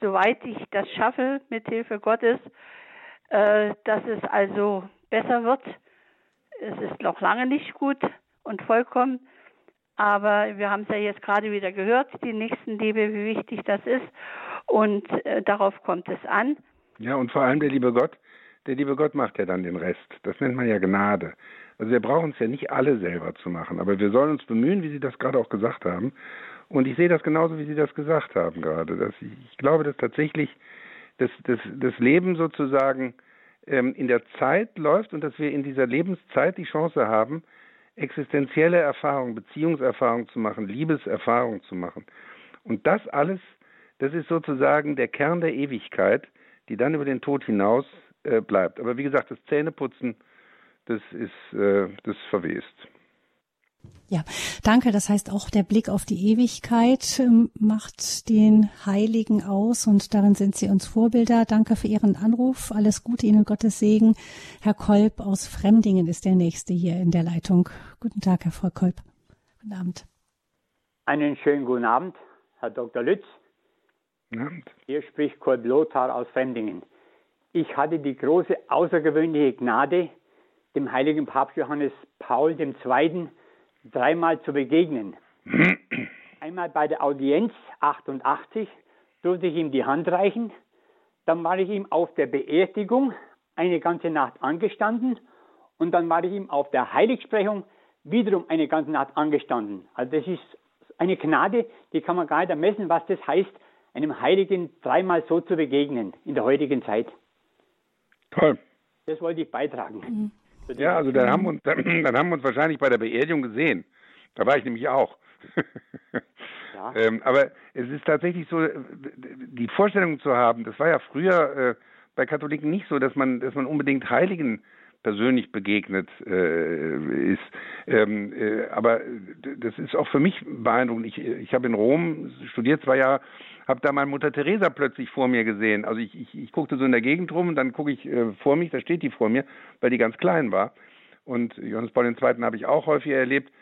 soweit ich das schaffe, mit Hilfe Gottes, äh, dass es also besser wird. Es ist noch lange nicht gut und vollkommen, aber wir haben es ja jetzt gerade wieder gehört, die Nächstenliebe, wie wichtig das ist und äh, darauf kommt es an. Ja, und vor allem der liebe Gott, der liebe Gott macht ja dann den Rest. Das nennt man ja Gnade. Also wir brauchen es ja nicht alle selber zu machen, aber wir sollen uns bemühen, wie Sie das gerade auch gesagt haben, und ich sehe das genauso, wie Sie das gesagt haben gerade. Dass ich, ich glaube, dass tatsächlich das, das, das Leben sozusagen ähm, in der Zeit läuft und dass wir in dieser Lebenszeit die Chance haben, existenzielle Erfahrungen, Beziehungserfahrungen zu machen, Liebeserfahrungen zu machen. Und das alles, das ist sozusagen der Kern der Ewigkeit, die dann über den Tod hinaus äh, bleibt. Aber wie gesagt, das Zähneputzen, das ist, äh, das verwest. Ja, danke. Das heißt, auch der Blick auf die Ewigkeit ähm, macht den Heiligen aus und darin sind Sie uns Vorbilder. Danke für Ihren Anruf. Alles Gute Ihnen, Gottes Segen. Herr Kolb aus Fremdingen ist der Nächste hier in der Leitung. Guten Tag, Herr Frau Kolb. Guten Abend. Einen schönen guten Abend, Herr Dr. Lütz. Guten Abend. Hier spricht Kurt Lothar aus Fremdingen. Ich hatte die große außergewöhnliche Gnade, dem heiligen Papst Johannes Paul II dreimal zu begegnen. Einmal bei der Audienz 88 durfte ich ihm die Hand reichen. Dann war ich ihm auf der Beerdigung eine ganze Nacht angestanden und dann war ich ihm auf der Heiligsprechung wiederum eine ganze Nacht angestanden. Also das ist eine Gnade, die kann man gar nicht ermessen, was das heißt, einem Heiligen dreimal so zu begegnen in der heutigen Zeit. Toll. Das wollte ich beitragen. Mhm. Ja, also dann haben, wir uns, dann, dann haben wir uns wahrscheinlich bei der Beerdigung gesehen. Da war ich nämlich auch. ja. ähm, aber es ist tatsächlich so, die Vorstellung zu haben, das war ja früher äh, bei Katholiken nicht so, dass man, dass man unbedingt Heiligen persönlich begegnet äh, ist. Ähm, äh, aber das ist auch für mich beeindruckend. Ich, ich habe in Rom studiert zwei Jahre, habe da meine Mutter Teresa plötzlich vor mir gesehen. Also ich, ich, ich guckte so in der Gegend rum und dann gucke ich äh, vor mich, da steht die vor mir, weil die ganz klein war. Und Johannes Paul II. habe ich auch häufiger erlebt.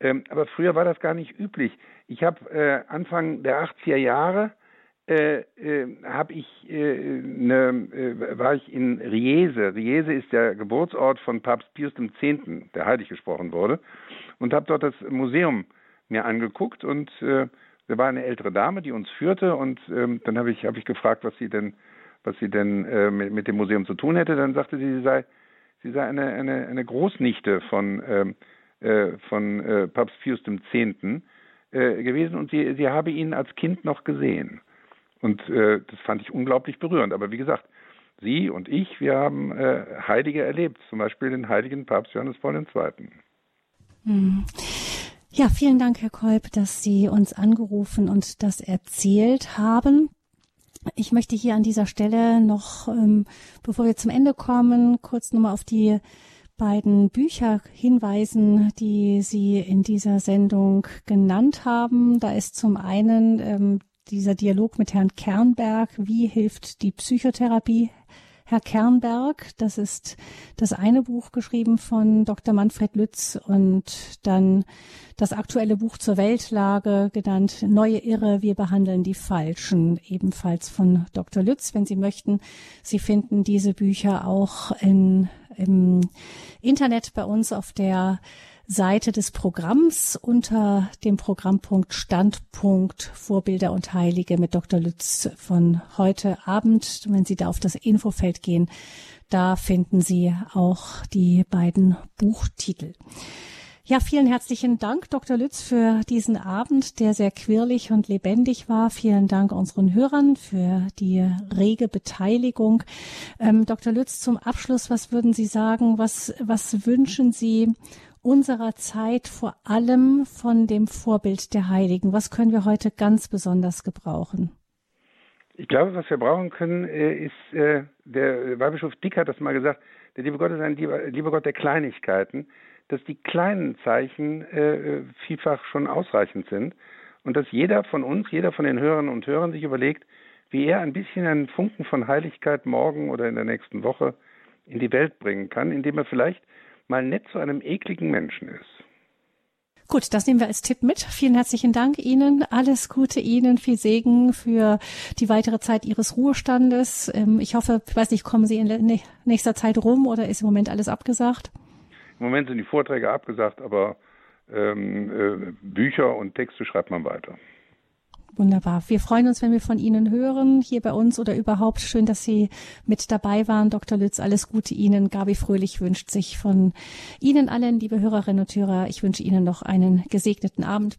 Ähm, aber früher war das gar nicht üblich. Ich habe äh, Anfang der 80er Jahre äh, äh, habe ich äh, ne, äh, war ich in Riese. Riese ist der Geburtsort von Papst Pius X., der heilig gesprochen wurde, und habe dort das Museum mir angeguckt und äh, da war eine ältere Dame, die uns führte und ähm, dann habe ich habe ich gefragt, was sie denn was sie denn äh, mit, mit dem Museum zu tun hätte. Dann sagte sie, sie sei sie sei eine eine, eine Großnichte von ähm, äh, von äh, Papst Pius X. Äh, gewesen und sie sie habe ihn als Kind noch gesehen. Und äh, das fand ich unglaublich berührend. Aber wie gesagt, Sie und ich, wir haben äh, Heilige erlebt, zum Beispiel den heiligen Papst Johannes Paul II. Hm. Ja, vielen Dank, Herr Kolb, dass Sie uns angerufen und das erzählt haben. Ich möchte hier an dieser Stelle noch, ähm, bevor wir zum Ende kommen, kurz nochmal auf die beiden Bücher hinweisen, die Sie in dieser Sendung genannt haben. Da ist zum einen ähm, dieser Dialog mit Herrn Kernberg, wie hilft die Psychotherapie Herr Kernberg. Das ist das eine Buch geschrieben von Dr. Manfred Lütz und dann das aktuelle Buch zur Weltlage genannt Neue Irre, wir behandeln die Falschen, ebenfalls von Dr. Lütz. Wenn Sie möchten, Sie finden diese Bücher auch in, im Internet bei uns auf der Seite des Programms unter dem Programmpunkt Standpunkt Vorbilder und Heilige mit Dr. Lütz von heute Abend. Wenn Sie da auf das Infofeld gehen, da finden Sie auch die beiden Buchtitel. Ja, vielen herzlichen Dank, Dr. Lütz, für diesen Abend, der sehr quirlig und lebendig war. Vielen Dank unseren Hörern für die rege Beteiligung. Ähm, Dr. Lütz, zum Abschluss, was würden Sie sagen? Was, was wünschen Sie unserer Zeit vor allem von dem Vorbild der Heiligen? Was können wir heute ganz besonders gebrauchen? Ich glaube, was wir brauchen können, äh, ist, äh, der Weihbischof Dick hat das mal gesagt, der liebe Gott ist ein lieber Gott der Kleinigkeiten, dass die kleinen Zeichen äh, vielfach schon ausreichend sind und dass jeder von uns, jeder von den Hörern und Hörern sich überlegt, wie er ein bisschen einen Funken von Heiligkeit morgen oder in der nächsten Woche in die Welt bringen kann, indem er vielleicht mal nett zu einem ekligen Menschen ist. Gut, das nehmen wir als Tipp mit. Vielen herzlichen Dank Ihnen. Alles Gute Ihnen, viel Segen für die weitere Zeit Ihres Ruhestandes. Ähm, ich hoffe, ich weiß nicht, kommen Sie in nächster Zeit rum oder ist im Moment alles abgesagt? Im Moment sind die Vorträge abgesagt, aber ähm, äh, Bücher und Texte schreibt man weiter. Wunderbar. Wir freuen uns, wenn wir von Ihnen hören, hier bei uns oder überhaupt. Schön, dass Sie mit dabei waren. Dr. Lütz, alles Gute Ihnen. Gabi Fröhlich wünscht sich von Ihnen allen, liebe Hörerinnen und Hörer, ich wünsche Ihnen noch einen gesegneten Abend.